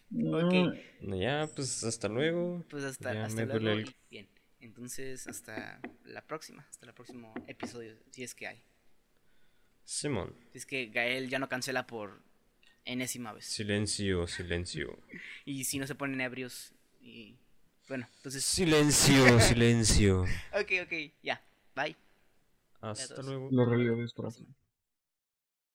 Speaker 2: No,
Speaker 1: Ok.
Speaker 3: Ya, pues hasta luego.
Speaker 1: Pues hasta,
Speaker 3: Ya
Speaker 1: hasta luego.
Speaker 3: el-
Speaker 1: Bien. Entonces, hasta la próxima. Hasta el próximo episodio. Si es que hay.
Speaker 3: Simón.
Speaker 1: Si es que Gael ya no cancela por enésima vez.
Speaker 3: Silencio, silencio.
Speaker 1: Y si no se ponen ebrios. Y. Bueno, entonces.
Speaker 3: Silencio, silencio.
Speaker 1: Ok, ok, ya. Bye.
Speaker 3: Hasta luego.
Speaker 2: Corazón.